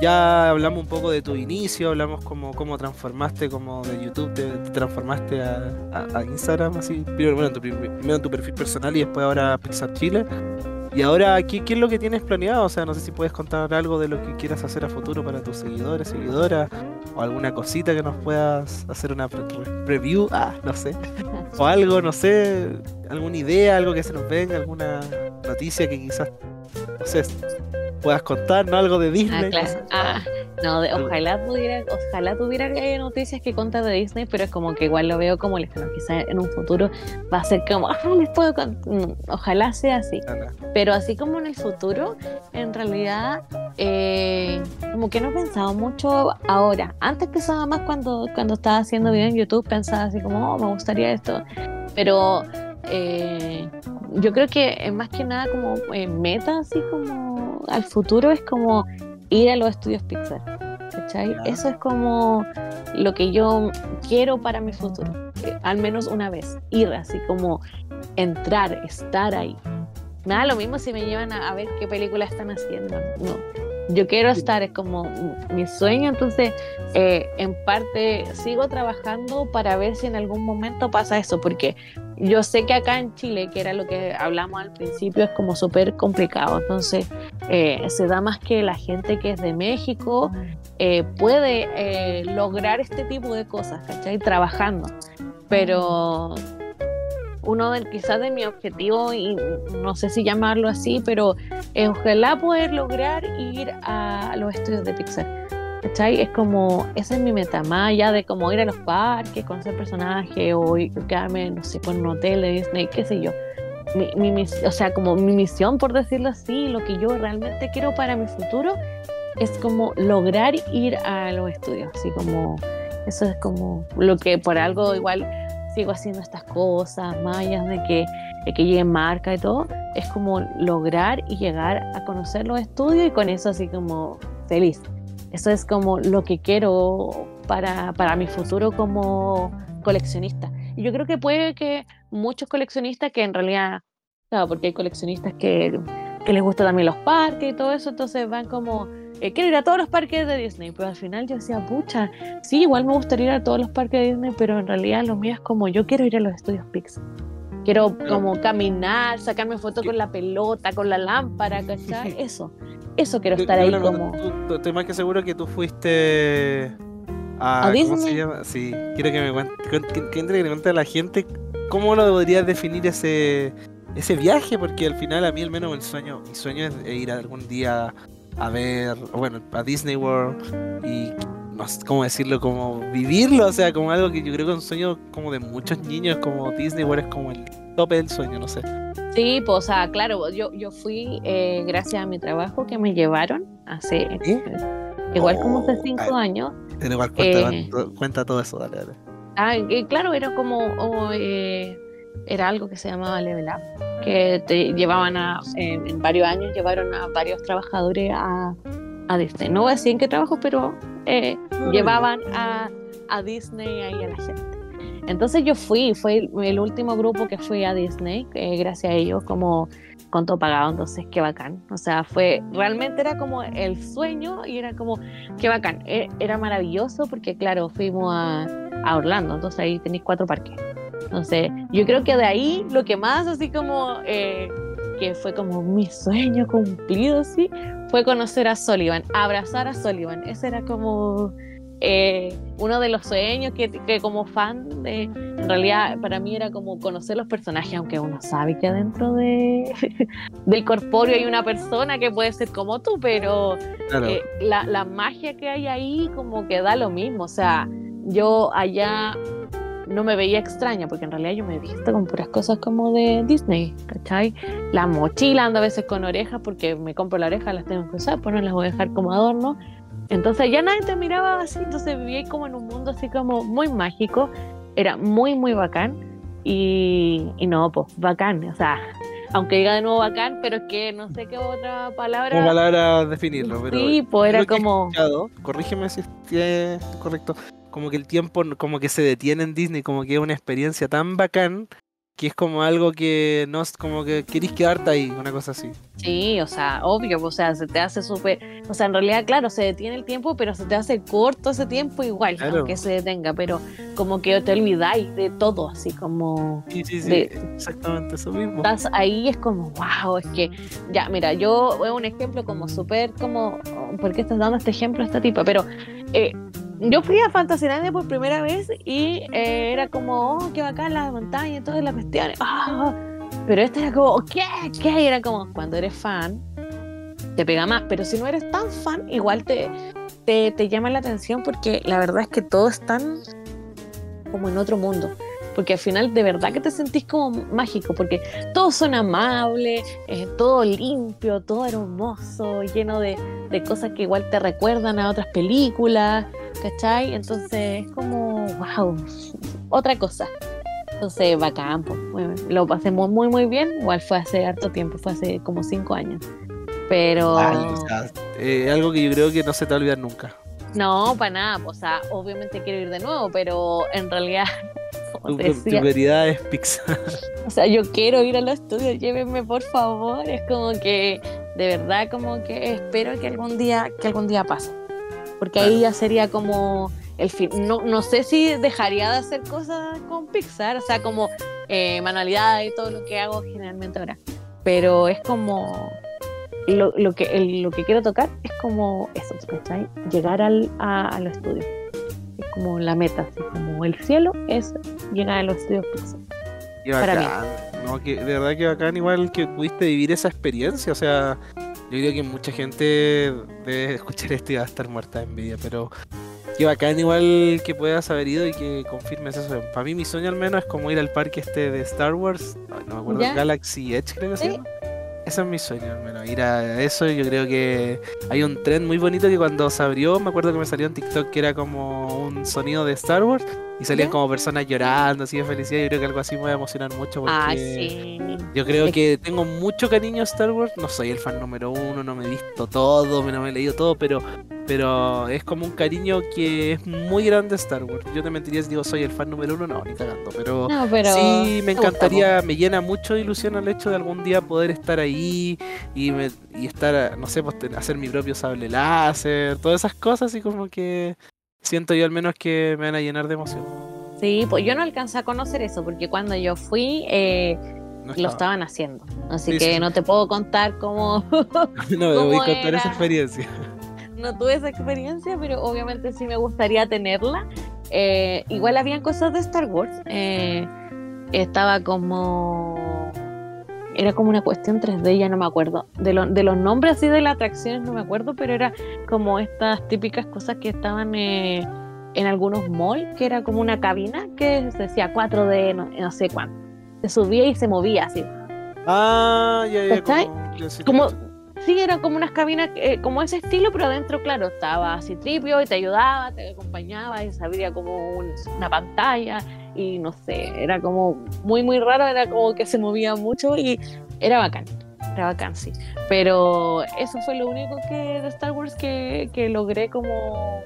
Speaker 1: ya hablamos un poco de tu inicio, hablamos como cómo transformaste como de YouTube, te, transformaste a, Instagram, así, primero, en tu, primero en tu perfil personal y después ahora a Pixar Chile. Y ahora, ¿qué, ¿qué, es lo que tienes planeado? O sea, no sé si puedes contar algo de lo que quieras hacer a futuro para tus seguidores, seguidoras, o alguna cosita que nos puedas hacer una preview, ah, no sé, o algo, no sé, alguna idea, algo que se nos venga, alguna noticia que quizás, no sé, puedas contarnos algo de Disney.
Speaker 2: Ah, no, ojalá pudiera, ojalá tuviera noticias que contar de Disney, pero es como que igual lo veo como lejano. Quizás en un futuro va a ser como, ah, les puedo mm, Ojalá sea así. Pero así como en el futuro, en realidad, eh, como que no he pensado mucho ahora. Antes pensaba más cuando, cuando estaba haciendo video en YouTube, pensaba así como, oh, me gustaría esto. Pero eh, yo creo que más que nada como eh, meta, así como al futuro, es como ir a los estudios Pixar. ¿cachai? Eso es como lo que yo quiero para mi futuro. Eh, al menos una vez. Ir así como entrar, estar ahí. Nada, lo mismo si me llevan a, a ver qué película están haciendo. No yo quiero estar, es como mi sueño, entonces eh, en parte sigo trabajando para ver si en algún momento pasa eso, porque yo sé que acá en Chile, que era lo que hablamos al principio, es como súper complicado, entonces eh, se da más que la gente que es de México eh, puede lograr este tipo de cosas, ¿cachai? Trabajando, pero uno de, quizás de mi objetivo, y no sé si llamarlo así, pero ojalá poder lograr ir a los estudios de Pixar. ¿Cachai? Es como, esa es mi meta, más allá de como ir a los parques, conocer personajes o quedarme, no sé, con un hotel de Disney, qué sé yo. Mi, mi, o sea, como mi misión, por decirlo así, lo que yo realmente quiero para mi futuro es como lograr ir a los estudios, así como, eso es como lo que por algo igual sigo haciendo estas cosas, allá de que, de que llegue marca y todo, es como lograr y llegar a conocer los estudios y con eso así como feliz. Eso es como lo que quiero para, para mi futuro como coleccionista. Y yo creo que puede que muchos coleccionistas que en realidad, claro, porque hay coleccionistas que, que les gusta también los parques y todo eso, entonces van como eh, quiero ir a todos los parques de Disney, pero al final yo decía, pucha, sí, igual me gustaría ir a todos los parques de Disney, pero en realidad lo mío es como yo quiero ir a los estudios Pixar. Quiero como caminar, sacarme fotos con la pelota, con la lámpara, ¿cachai? Eso, eso quiero estar ahí como...
Speaker 1: estoy más que seguro que tú fuiste a... ¿Cómo se llama? Sí, quiero que me cuente, que, que cuente a la gente cómo lo podrías definir ese ese viaje, porque al final a mí al menos el sueño, mi sueño es ir algún día a ver, bueno, a Disney World y no sé cómo decirlo, como vivirlo, o sea, como algo que yo creo que es un sueño como de muchos niños, como Disney World es como el tope del sueño, no sé.
Speaker 2: Sí, pues, o sea, claro, yo, yo fui eh, gracias a mi trabajo que me llevaron hace igual como hace cinco años.
Speaker 1: Pero igual cuenta, eh, cuenta, todo eso, dale, dale.
Speaker 2: Ah, claro, era como, oh, eh, era algo que se llamaba Level Up, que te llevaban a, en, varios años, llevaron a varios trabajadores a, a Disney. No voy a decir en qué trabajo, pero eh, llevaban a, a, Disney ahí a la gente. Entonces yo fui, fue el, último grupo que fui a Disney, gracias a ellos, como con todo pagado, entonces qué bacán. O sea, fue, realmente era como el sueño y era como, qué bacán. E, era maravilloso porque, claro, fuimos a, a Orlando, entonces ahí tenéis cuatro parques. Entonces, yo creo que de ahí lo que más así como eh, que fue como mi sueño cumplido, sí, fue conocer a Sullivan, abrazar a Sullivan. Ese era como eh, uno de los sueños que, que, como fan, de, en realidad para mí era como conocer los personajes, aunque uno sabe que adentro de, del corpóreo hay una persona que puede ser como tú, pero eh, la, la magia que hay ahí como que da lo mismo. O sea, yo allá no me veía extraña, porque en realidad yo me he visto con puras cosas como de Disney, ¿cachai? La mochila ando a veces con orejas, porque me compro la oreja, las tengo que usar, pues no las voy a dejar como adorno. Entonces ya nadie te miraba así, entonces vivía como en un mundo así como muy mágico, era muy, muy bacán. Y, y no, pues bacán, o sea, aunque diga de nuevo bacán, pero es que no sé qué otra palabra.
Speaker 1: Como palabra definirlo, pero.
Speaker 2: Sí, pues era como.
Speaker 1: corrígeme si es correcto como que el tiempo como que se detiene en Disney, como que es una experiencia tan bacán que es como algo que no es como que querís quedarte ahí, una cosa así.
Speaker 2: Sí, o sea, obvio, o sea, se te hace súper, o sea, en realidad, claro, se detiene el tiempo, pero se te hace corto ese tiempo igual, aunque se detenga, pero como que te olvidáis de todo, así como...
Speaker 1: Sí, sí, sí, exactamente eso mismo.
Speaker 2: Estás ahí, es como, wow, es que, ya, mira, yo veo un ejemplo como súper, como, ¿por qué estás dando este ejemplo a esta tipa? Pero... Eh, yo fui a Fantasylandia por primera vez y eh, era como, oh, qué bacán la montaña y todas las cuestiones. Ah, pero este era como, ¿qué? ¿Qué? era como, cuando eres fan, te pega más. Pero si no eres tan fan, igual te, te, te llama la atención porque la verdad es que todo es tan como en otro mundo porque al final de verdad que te sentís como mágico, porque todos son amables, eh, todo limpio, todo hermoso, lleno de, de, cosas que igual te recuerdan a otras películas. ¿cachai? Entonces es como, wow, otra cosa. Entonces, bacán, pues, lo pasé muy, muy, muy bien. Igual fue hace harto tiempo, fue hace como cinco años. Pero.
Speaker 1: Eh, algo que yo creo que no se te va a olvidar nunca.
Speaker 2: No, para nada. O sea, obviamente quiero ir de nuevo, pero en realidad.
Speaker 1: Tu, prioridad es Pixar.
Speaker 2: O sea, yo quiero ir a los estudios, llévenme por favor. Es como que, de verdad, como que espero que algún día, que algún día pase porque ahí ya sería como el fin. No, no sé si dejaría de hacer cosas con Pixar, o sea, como eh, manualidades y todo lo que hago generalmente ahora. Pero es como lo, lo que, lo que quiero tocar es como eso, ¿cachai? Llegar al, a, los estudios. Es como la meta, así como el cielo es llegar a los estudios Pixar.
Speaker 1: Y bacán, no, que, de verdad que bacán, igual que pudiste vivir esa experiencia, o sea, yo creo que mucha gente debe escuchar esto y va a estar muerta de envidia, pero qué bacán igual que puedas haber ido y que confirmes eso. Para mí mi sueño al menos es como ir al parque este de Star Wars, no me acuerdo, Galaxy Edge creo que se llama. Ese es mi sueño, al menos, ir a eso. Yo creo que hay un tren muy bonito que cuando se abrió, me acuerdo que me salió en TikTok que era como un sonido de Star Wars y salían como personas llorando, así de felicidad. Yo creo que algo así me va a emocionar mucho porque yo creo que tengo mucho cariño a Star Wars. No soy el fan número uno, no me he visto todo, no me he leído todo, pero pero es como un cariño que es muy grande a Star Wars. Yo te mentiría si digo soy el fan número uno, no, ni cagando. Pero, sí me encantaría, me llena mucho de ilusión el hecho de algún día poder estar ahí y, y estar, no sé, pues hacer mi propio sable láser, todas esas cosas y como que siento yo al menos que me van a llenar de emoción.
Speaker 2: Sí, pues yo no alcancé a conocer eso porque cuando yo fui eh, lo estaban haciendo. Así que no te puedo contar cómo.
Speaker 1: no me voy a contar esa experiencia.
Speaker 2: No tuve esa experiencia, pero obviamente sí me gustaría tenerla. Eh, igual habían cosas de Star Wars. Eh, estaba como era como una cuestión 3D, ya no me acuerdo. De, de los nombres así de las atracciones no me acuerdo, pero era como estas típicas cosas que estaban eh, en algunos malls, que era como una cabina que se decía 4D, no, sé cuánto. Se subía y se movía así.
Speaker 1: Ah, ya, ya.
Speaker 2: Como, sí, eran como unas cabinas, eh, como ese estilo, pero adentro, claro, estaba así tripio y te ayudaba, te acompañaba y se abría como una pantalla y no sé, era como muy, muy raro, era como que se movía mucho y era bacán, era bacán, sí. Pero eso fue lo único que de Star Wars que, que logré como,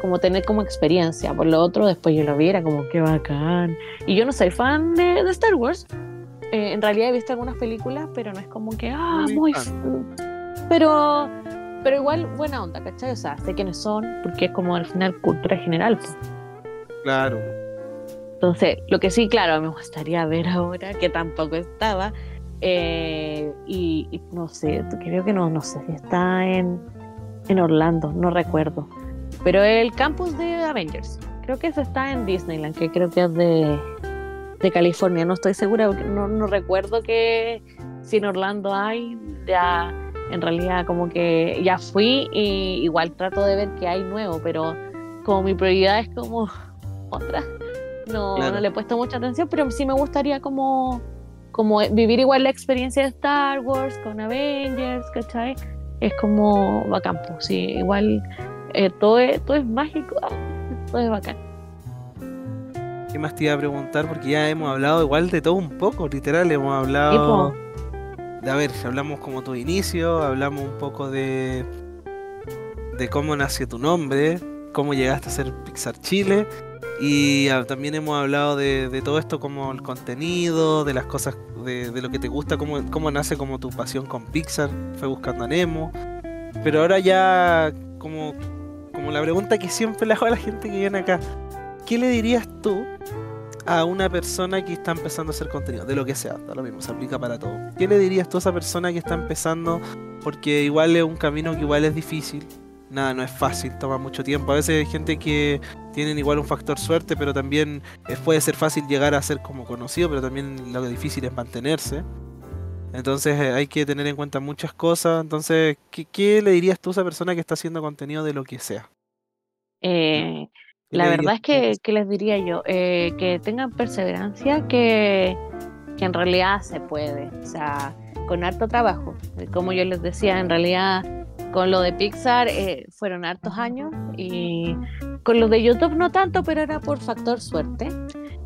Speaker 2: como tener como experiencia. Por lo otro, después yo lo vi, era como que bacán. Y yo no soy fan de, Star Wars. Eh, en realidad he visto algunas películas, pero no es como que, ah, muy... Pero, pero igual buena onda, ¿cachai? O sea, sé quiénes son, porque es como al final cultura general. Pues.
Speaker 1: Claro.
Speaker 2: Entonces, lo que sí, claro, me gustaría ver ahora, que tampoco estaba, eh, y, no sé, creo que no, no sé si está en, en Orlando, no recuerdo. pero el campus de Avengers. Creo que ese está en Disneyland, que creo que es de, de California. No estoy segura, no, no recuerdo que si en Orlando hay, ya en realidad como que ya fui y igual trato de ver que hay nuevo, pero como mi prioridad es como otra, no, no le he puesto mucha atención, pero sí me gustaría como, como vivir igual la experiencia de Star Wars con Avengers, ¿cachai? Es como bacán, pues, sí, igual eh, todo, es, todo es mágico, todo es bacán.
Speaker 1: ¿Qué más te iba a preguntar? Porque ya hemos hablado igual de todo un poco, literal, hemos hablado... De, a ver, hablamos como tu inicio, hablamos un poco de, de cómo nació tu nombre, cómo llegaste a ser Pixar Chile, y también hemos hablado de, todo esto como el contenido, de las cosas, de, lo que te gusta, cómo, cómo nace como tu pasión con Pixar, fue buscando a Nemo. Pero ahora ya como, como la pregunta que siempre le hago a la gente que viene acá, ¿qué le dirías tú a una persona que está empezando a hacer contenido? De lo que sea, da lo mismo, se aplica para todo. ¿Qué le dirías tú a esa persona que está empezando? Porque igual es un camino que igual es difícil, nada, no es fácil, toma mucho tiempo. A veces hay gente que tienen igual un factor suerte, pero también eh, puede ser fácil llegar a ser como conocido, pero también lo difícil es mantenerse. Entonces eh, hay que tener en cuenta muchas cosas. Entonces, ¿qué, le dirías tú a esa persona que está haciendo contenido de lo que sea?
Speaker 2: Eh, la verdad es que, que, les diría yo, que tengan perseverancia, que, que en realidad se puede. O sea, con harto trabajo. Como yo les decía, en realidad con lo de Pixar eh, fueron hartos años y con lo de YouTube no tanto, pero era por factor suerte.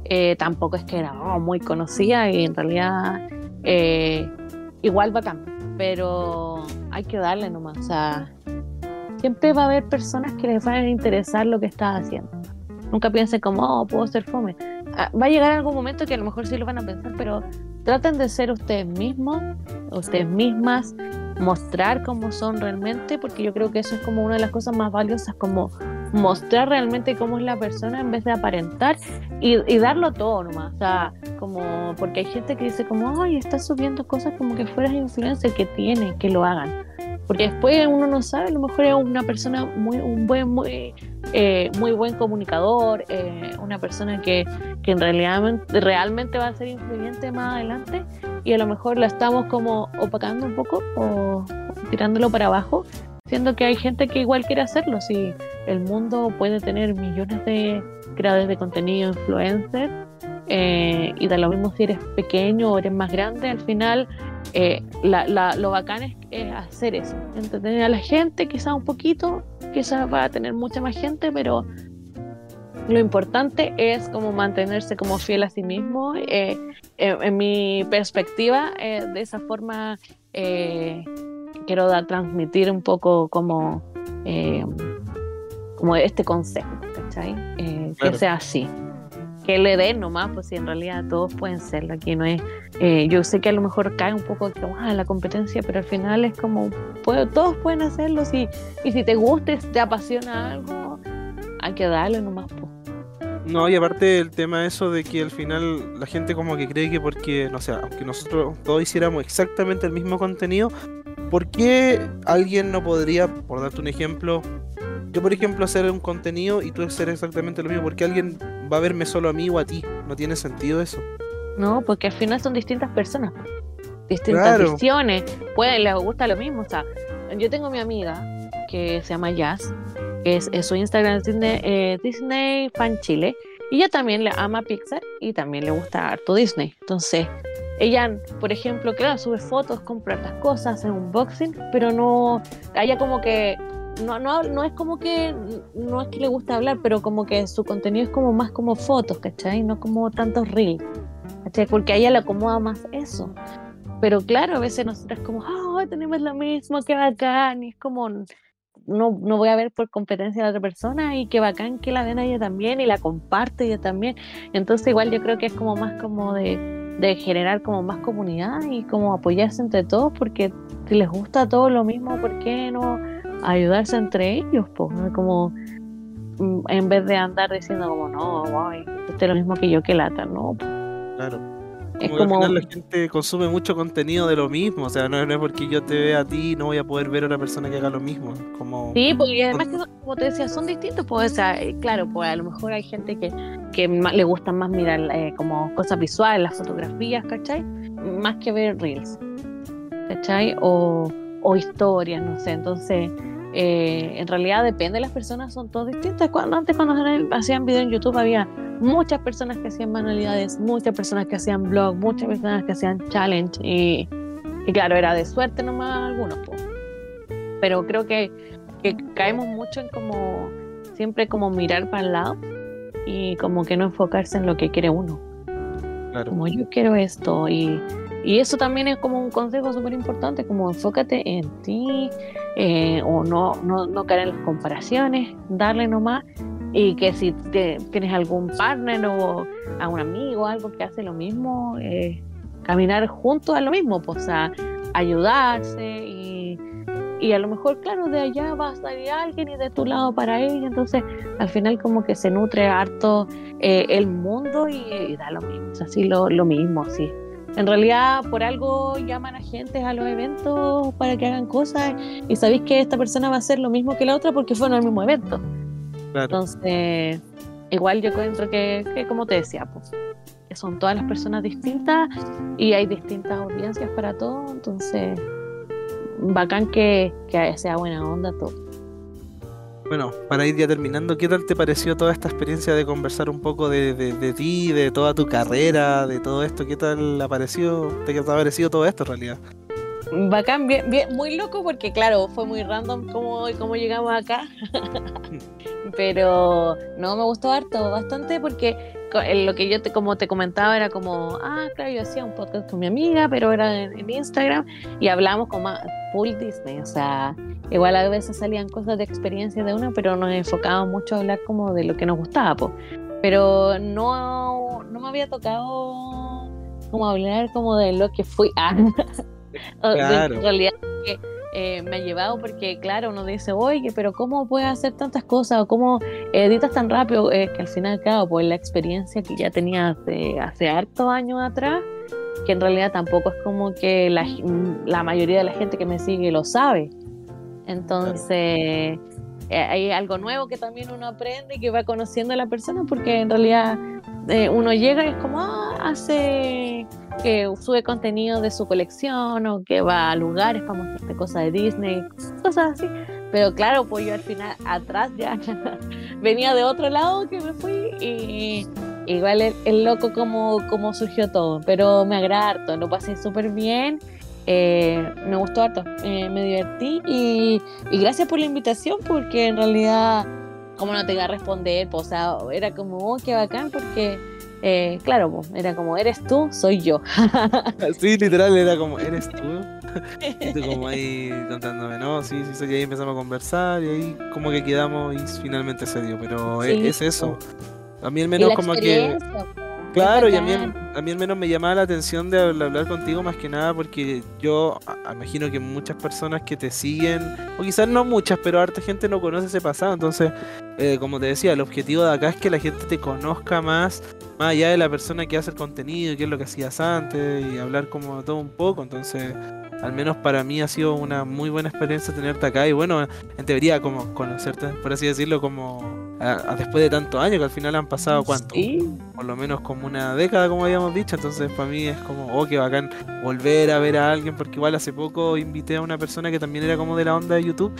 Speaker 2: Eh, tampoco es que era oh, muy conocida y en realidad eh, igual bacán, pero hay que darle nomás. O sea, siempre va a haber personas que les van a interesar lo que estás haciendo. Nunca piensen como, oh, puedo ser fome. Ah, va a llegar algún momento que a lo mejor sí lo van a pensar, pero traten de ser ustedes mismos, ustedes mismas, mostrar cómo son realmente, porque yo creo que eso es como una de las cosas más valiosas, como mostrar realmente cómo es la persona en vez de aparentar y, darlo todo nomás. O sea, como, porque hay gente que dice como, ay, estás subiendo cosas como que fueras influencer, que tiene, que lo hagan. Porque después uno no sabe, a lo mejor es una persona muy, un buen, muy, eh, muy buen comunicador, eh, una persona que, que en realidad realmente va a ser influyente más adelante y a lo mejor la estamos como opacando un poco o tirándolo para abajo, siendo que hay gente que igual quiere hacerlo. Si el mundo puede tener millones de creadores de contenido, influencers, eh, y da lo mismo si eres pequeño o eres más grande, al final eh, lo bacán es, hacer eso, entretener a la gente, quizás un poquito, quizás va a tener mucha más gente, pero lo importante es como mantenerse como fiel a sí mismo. Eh, en, mi perspectiva, eh, de esa forma quiero dar, transmitir un poco como, como este consejo, ¿cachai? Que sea así. Que le den nomás, pues si en realidad todos pueden serlo. Aquí no es. yo sé que a lo mejor cae un poco como, ah, la competencia, pero al final es como, todos pueden hacerlo. Si, y si te gusta, te apasiona algo, hay que darle nomás. Pues.
Speaker 1: No, y aparte el tema eso de que al final la gente como que cree que porque, no sé, aunque nosotros todos hiciéramos exactamente el mismo contenido, ¿por qué alguien no podría, por darte un ejemplo, yo por ejemplo hacer un contenido y tú hacer exactamente lo mismo? ¿Por qué alguien va a verme solo a mí o a ti? No tiene sentido eso.
Speaker 2: No, porque al final son distintas personas, distintas visiones, pueden, les gusta lo mismo. O sea, yo tengo mi amiga que se llama Jazz, es, su Instagram Disney, eh, Disney Fan Chile. Y ella también le ama Pixar y también le gusta harto Disney. Entonces, ella, por ejemplo, claro, sube fotos, compra las cosas, hace unboxing, pero no, ella como que, no, no, no es como que, no es que le gusta hablar, pero como que su contenido es como más como fotos, ¿cachai? No como tantos reels, ¿cachai? Porque a ella le acomoda más eso. Pero claro, a veces nosotras como, oh, tenemos lo mismo, qué bacán, y es como, no, no voy a ver por competencia de otra persona y qué bacán que la ven a ella también y la comparte ella también. Entonces igual yo creo que es como más como de, de generar como más comunidad y como apoyarse entre todos porque si les gusta todo lo mismo, ¿por qué no ayudarse entre ellos? Pues, como mm, en vez de andar diciendo como no, guay, usted es lo mismo que yo que lata, ¿no?
Speaker 1: Claro.
Speaker 2: Es
Speaker 1: Como que al
Speaker 2: como,
Speaker 1: final la gente consume mucho contenido de lo mismo, o sea, no, no es porque yo te vea a ti, no voy a poder ver a una persona que haga lo mismo. Como,
Speaker 2: sí, porque además que, son- como te decía, son distintos, pues, o sea, eh, claro, pues a lo mejor hay gente que, que ma- le gusta más mirar eh, como cosas visuales, las fotografías, ¿cachai? Más que ver reels, ¿cachai? O, o historias, no sé, entonces... eh, en realidad depende de las personas, son todas distintas. Cuando antes cuando hacían video en YouTube había muchas personas que hacían manualidades, muchas personas que hacían blog, muchas personas que hacían challenge y, y claro, era de suerte nomás algunos. po. Pero creo que, que caemos mucho en como siempre como mirar para el lado y como que no enfocarse en lo que quiere uno.
Speaker 1: claro.
Speaker 2: Como yo quiero esto y, y eso también es como un consejo súper importante, como enfócate en ti eh, o no, no, no caer en las comparaciones, darle nomás y que si te- tienes algún partner o a un amigo algo que hace lo mismo, eh, caminar juntos a lo mismo, pues, o sea, ayudarse y, y a lo mejor, claro, de allá va a salir alguien y de tu lado para ella, entonces al final como que se nutre harto eh, el mundo y, da lo mismo, o sea, sí, lo, lo mismo, sí. En realidad, por algo llaman a gente a los eventos para que hagan cosas y sabéis que esta persona va a hacer lo mismo que la otra porque fueron al mismo evento.
Speaker 1: Claro.
Speaker 2: Entonces, igual yo encuentro que, que como te decía, pues, que son todas las personas distintas y hay distintas audiencias para todo, entonces, bacán que, que sea buena onda todo.
Speaker 1: Bueno, para ir ya terminando, ¿qué tal te pareció toda esta experiencia de conversar un poco de, de, de ti, de toda tu carrera, de todo esto? ¿Qué tal ha parecido, te ha parecido todo esto en realidad?
Speaker 2: Bacán, bien, bien, muy loco porque claro, fue muy random cómo, cómo llegamos acá. Pero no, me gustó harto, bastante porque eh, lo que yo te, como te comentaba era como, ah, claro, yo hacía un podcast con mi amiga, pero era en, en Instagram y hablamos como full Disney, o sea, igual a veces salían cosas de experiencia de una, pero nos enfocábamos mucho a hablar como de lo que nos gustaba, po. Pero no, no me había tocado como hablar como de lo que fui. Ah,
Speaker 1: Claro.
Speaker 2: En realidad que eh, me ha llevado porque, claro, uno dice, oye, pero ¿cómo puedes hacer tantas cosas? ¿O cómo editas tan rápido? Eh, que al final, claro, pues la experiencia que ya tenía hace, hace hartos años atrás, que en realidad tampoco es como que la, la mayoría de la gente que me sigue lo sabe. Entonces, eh, hay algo nuevo que también uno aprende y que va conociendo a la persona porque en realidad eh, uno llega y es como, ah, hace que sube contenido de su colección o que va a lugares para mostrarte cosas de Disney, cosas así. Pero claro, pues yo al final atrás ya venía de otro lado que me fui y igual es, es loco como, como surgió todo, pero me agrada harto, lo pasé súper bien. eh, me gustó harto, eh, me divertí y, y gracias por la invitación porque en realidad como no te iba a responder, pues, o sea, era como, oh, qué bacán porque eh, claro, pues, era como, eres tú, soy yo.
Speaker 1: Sí, literal, era como, ¿eres tú? Y tú como ahí contándome, no, sí, sí, soy, y ahí empezamos a conversar y ahí como que quedamos y finalmente se dio, pero
Speaker 2: Sí,
Speaker 1: es, eso. A mí al menos como que... Claro, y a mí, a mí al menos me llamaba la atención de habl- hablar contigo más que nada porque yo imagino que muchas personas que te siguen, o quizás no muchas, pero harta gente no conoce ese pasado. Entonces, eh, como te decía, el objetivo de acá es que la gente te conozca más, más allá de la persona que hace el contenido, qué es lo que hacías antes, y hablar como todo un poco. Entonces, al menos para mí ha sido una muy buena experiencia tenerte acá y bueno, en teoría como conocerte, por así decirlo, como a- a después de tantos años que al final han pasado cuánto
Speaker 2: Sí,
Speaker 1: por lo menos como una década, como habíamos dicho. Entonces, para mí es como, oh, qué bacán volver a ver a alguien, porque igual hace poco invité a una persona que también era como de la onda de YouTube.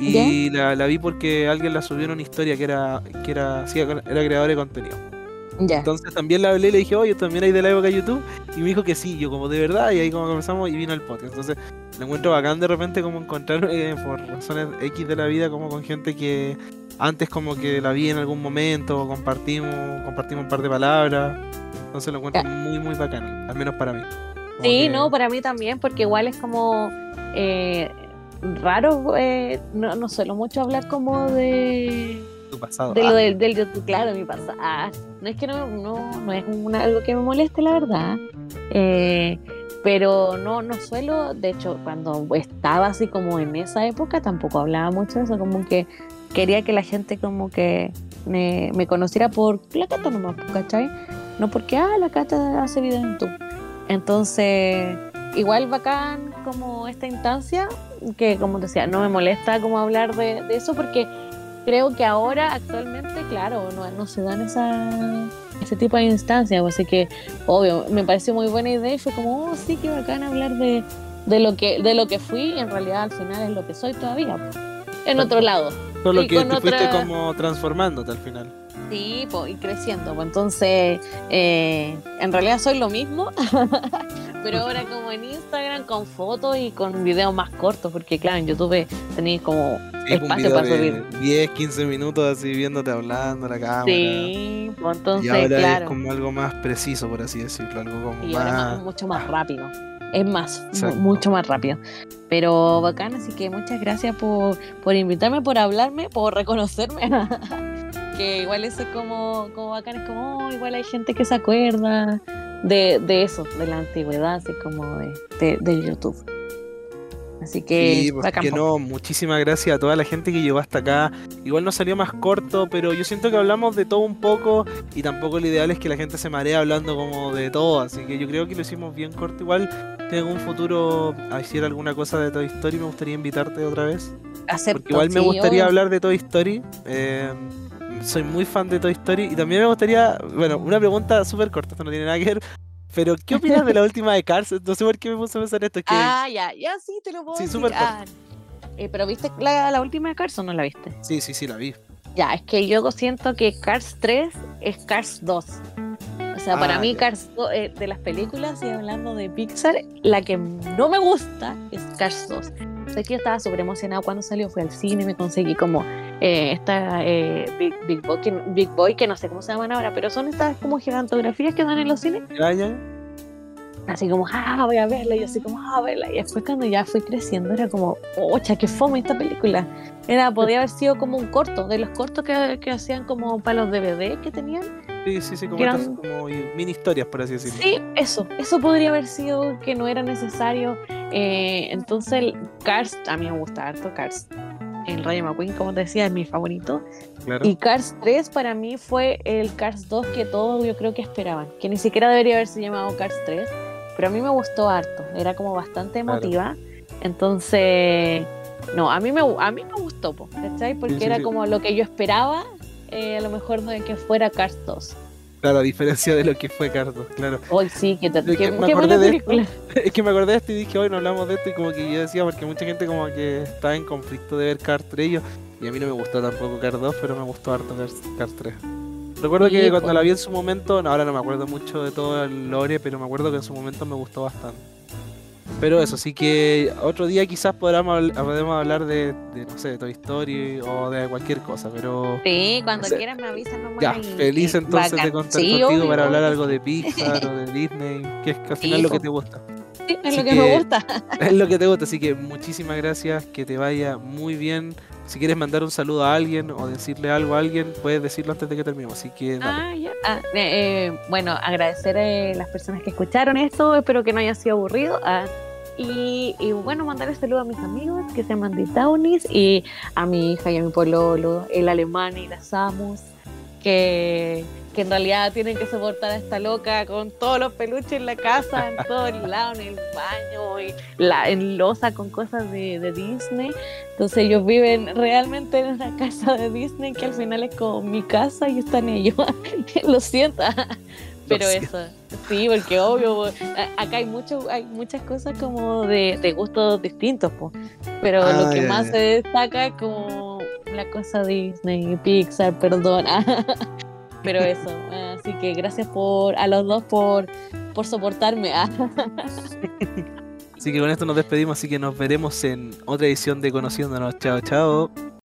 Speaker 1: Y la, la vi porque alguien la subió en una historia que era, que era, sí, era creador de contenido.
Speaker 2: ya.
Speaker 1: Entonces también la hablé y le dije, oye, también hay de la época de YouTube. Y me dijo que sí, yo como de verdad, y ahí como comenzamos y vino el podcast. Entonces, lo encuentro bacán de repente como encontrar eh, por razones X de la vida, como con gente que antes como que la vi en algún momento, compartimos, compartimos un par de palabras. Entonces lo encuentro muy, muy bacán, al menos para mí. Como
Speaker 2: Sí,
Speaker 1: que-
Speaker 2: no, para mí también, porque igual es como eh, raro, eh, no, no suelo mucho hablar como de,
Speaker 1: tu pasado.
Speaker 2: de lo
Speaker 1: Ah,
Speaker 2: del, del YouTube, claro, mi pasado. Ah, no es que no, no, no es una- algo que me moleste, la verdad. Eh, pero no, no suelo, de hecho, cuando estaba así como en esa época, tampoco hablaba mucho de eso, como que quería que la gente como que me, me conociera por la cata nomás, ¿cachai? No porque, ah, la cata hace video en YouTube. Entonces, igual bacán como esta instancia, que como decía, no me molesta como hablar de, de eso porque creo que ahora, actualmente, claro, no, no se dan esa, ese tipo de instancias, así que, obvio, me pareció muy buena idea y fue como, oh, sí, qué bacán hablar de, de, lo, que, de lo que fui y en realidad al final es lo que soy todavía, en otro lado.
Speaker 1: Solo
Speaker 2: Y
Speaker 1: que te fuiste como transformándote al final.
Speaker 2: Sí, po, y creciendo. pues, entonces, eh, en realidad soy lo mismo, pero ahora como en Instagram con fotos y con videos más cortos, porque claro, en YouTube tenéis como
Speaker 1: Sí, un
Speaker 2: espacio para subir.
Speaker 1: 10, 15 minutos así viéndote hablando a la cámara.
Speaker 2: Sí, pues
Speaker 1: y
Speaker 2: entonces,
Speaker 1: ahora
Speaker 2: claro.
Speaker 1: es como algo más preciso, por así decirlo, algo como
Speaker 2: Y ahora
Speaker 1: más...
Speaker 2: mucho más rápido. Es más, mucho más rápido. Pero bacán, así que muchas gracias por, por invitarme, por hablarme, por reconocerme. que igual eso es como, como bacán, es como, oh, igual hay gente que se acuerda de, de eso, de la antigüedad, así como de, de, de YouTube. Así que,
Speaker 1: Sí, pues que no, muchísimas gracias a toda la gente que llegó hasta acá. Igual nos salió más corto, pero yo siento que hablamos de todo un poco y tampoco lo ideal es que la gente se maree hablando como de todo, así que yo creo que lo hicimos bien corto. Igual tengo un futuro a hacer alguna cosa de Toy Story, me gustaría invitarte otra vez.
Speaker 2: Acepto,
Speaker 1: Porque igual me gustaría hablar de Toy Story. eh, soy muy fan de Toy Story y también me gustaría, bueno, una pregunta súper corta, esto no tiene nada que ver. Pero, ¿qué opinas de la última de Cars? No sé por qué me puse a pensar esto. Es que
Speaker 2: Ah, ya, ya sí, te lo puedo
Speaker 1: Sí,
Speaker 2: decir.
Speaker 1: súper
Speaker 2: Ah, eh, pero ¿viste la, la última de Cars o no la viste?
Speaker 1: sí, sí, sí, la vi.
Speaker 2: Ya, es que yo siento que Cars 3 es Cars 2. O sea, para
Speaker 1: Ah,
Speaker 2: mí
Speaker 1: ya.
Speaker 2: Cars 2, eh, de las películas y hablando de Pixar, la que no me gusta es Cars 2. O sea, que yo estaba súper emocionado cuando salió, fui al cine, me conseguí como eh, esta eh, Big, Big, Boy, que, Big Boy, que no sé cómo se llaman ahora, pero son estas como gigantografías que dan en los cines.
Speaker 1: ¿Ya, ya?
Speaker 2: Así como, ah, voy a verla, y así como, ah, verla. Y después cuando ya fui creciendo era como, ocha, qué fome esta película. Era, podía haber sido como un corto, de los cortos que, que hacían como para los DVD que tenían.
Speaker 1: Sí, sí, sí, como, estas como mini historias, por así decirlo.
Speaker 2: Sí, eso, eso podría haber sido que no era necesario. Eh, entonces, Cars, a mí me gusta harto Cars. El Rayo McQueen, como te decía, es mi favorito.
Speaker 1: Claro.
Speaker 2: Y Cars 3 para mí fue el Cars 2 que todos yo creo que esperaban. Que ni siquiera debería haberse llamado Cars 3. Pero a mí me gustó harto. Era como bastante
Speaker 1: Claro.
Speaker 2: emotiva. Entonces, no, a mí me, a mí me gustó, po, ¿cachai? Porque
Speaker 1: Sí, sí,
Speaker 2: era
Speaker 1: sí.
Speaker 2: como lo que yo esperaba. Eh, a lo mejor de que fuera Cars 2.
Speaker 1: Claro, a diferencia de lo que fue Cardo, claro.
Speaker 2: Hoy sí, que, te,
Speaker 1: que me acordé de esto. Es que me acordé de esto y dije, hoy no hablamos de esto y como que yo decía, porque mucha gente como que está en conflicto de ver Cars 3 y yo- y a mí no me gustó tampoco Cars 2, pero me gustó harto Cars 3. Recuerdo que
Speaker 2: Sí,
Speaker 1: cuando
Speaker 2: pues.
Speaker 1: la vi en su momento, no, ahora no me acuerdo mucho de todo el lore, pero me acuerdo que en su momento me gustó bastante. Pero eso, sí que otro día quizás podamos, podemos hablar de, de, no sé, de Toy Story o de cualquier cosa, pero
Speaker 2: Sí, cuando
Speaker 1: O sea,
Speaker 2: quieran me avisan nomás.
Speaker 1: ya, feliz entonces de contar
Speaker 2: Sí,
Speaker 1: contigo
Speaker 2: obvio,
Speaker 1: para hablar algo de Pixar o de Disney, que es que al
Speaker 2: Sí,
Speaker 1: final lo que te gusta.
Speaker 2: Sí, es
Speaker 1: Así
Speaker 2: lo que,
Speaker 1: que-
Speaker 2: me gusta.
Speaker 1: Es lo que te gusta, así que muchísimas gracias, que te vaya muy bien. Si quieres mandar un saludo a alguien o decirle algo a alguien, puedes decirlo antes de que terminemos. Así que dale.
Speaker 2: Ah, ya. Ah, eh, eh, bueno, agradecer a las personas que escucharon esto. Espero que no haya sido aburrido. Ah, y, y bueno, mandarle saludo a mis amigos que se llaman The Townies y a mi hija y a mi pololo, el alemán y la Samus, que, que en realidad tienen que soportar a esta loca con todos los peluches en la casa, en todos lados, en el baño, y la, en losa con cosas de, de Disney. Entonces ellos viven realmente en una casa de Disney que al final es como mi casa y están ellos. Lo siento. Pero eso, sí, porque obvio, acá hay mucho, hay muchas cosas como de, de gustos distintos, po. pero
Speaker 1: Ah,
Speaker 2: lo que
Speaker 1: ya,
Speaker 2: más se destaca es como la cosa Disney, Pixar, perdona. pero eso, así que gracias por a los dos por, por soportarme. ah.
Speaker 1: Así que con esto nos despedimos, así que nos veremos en otra edición de Conociéndonos. Chao, chao.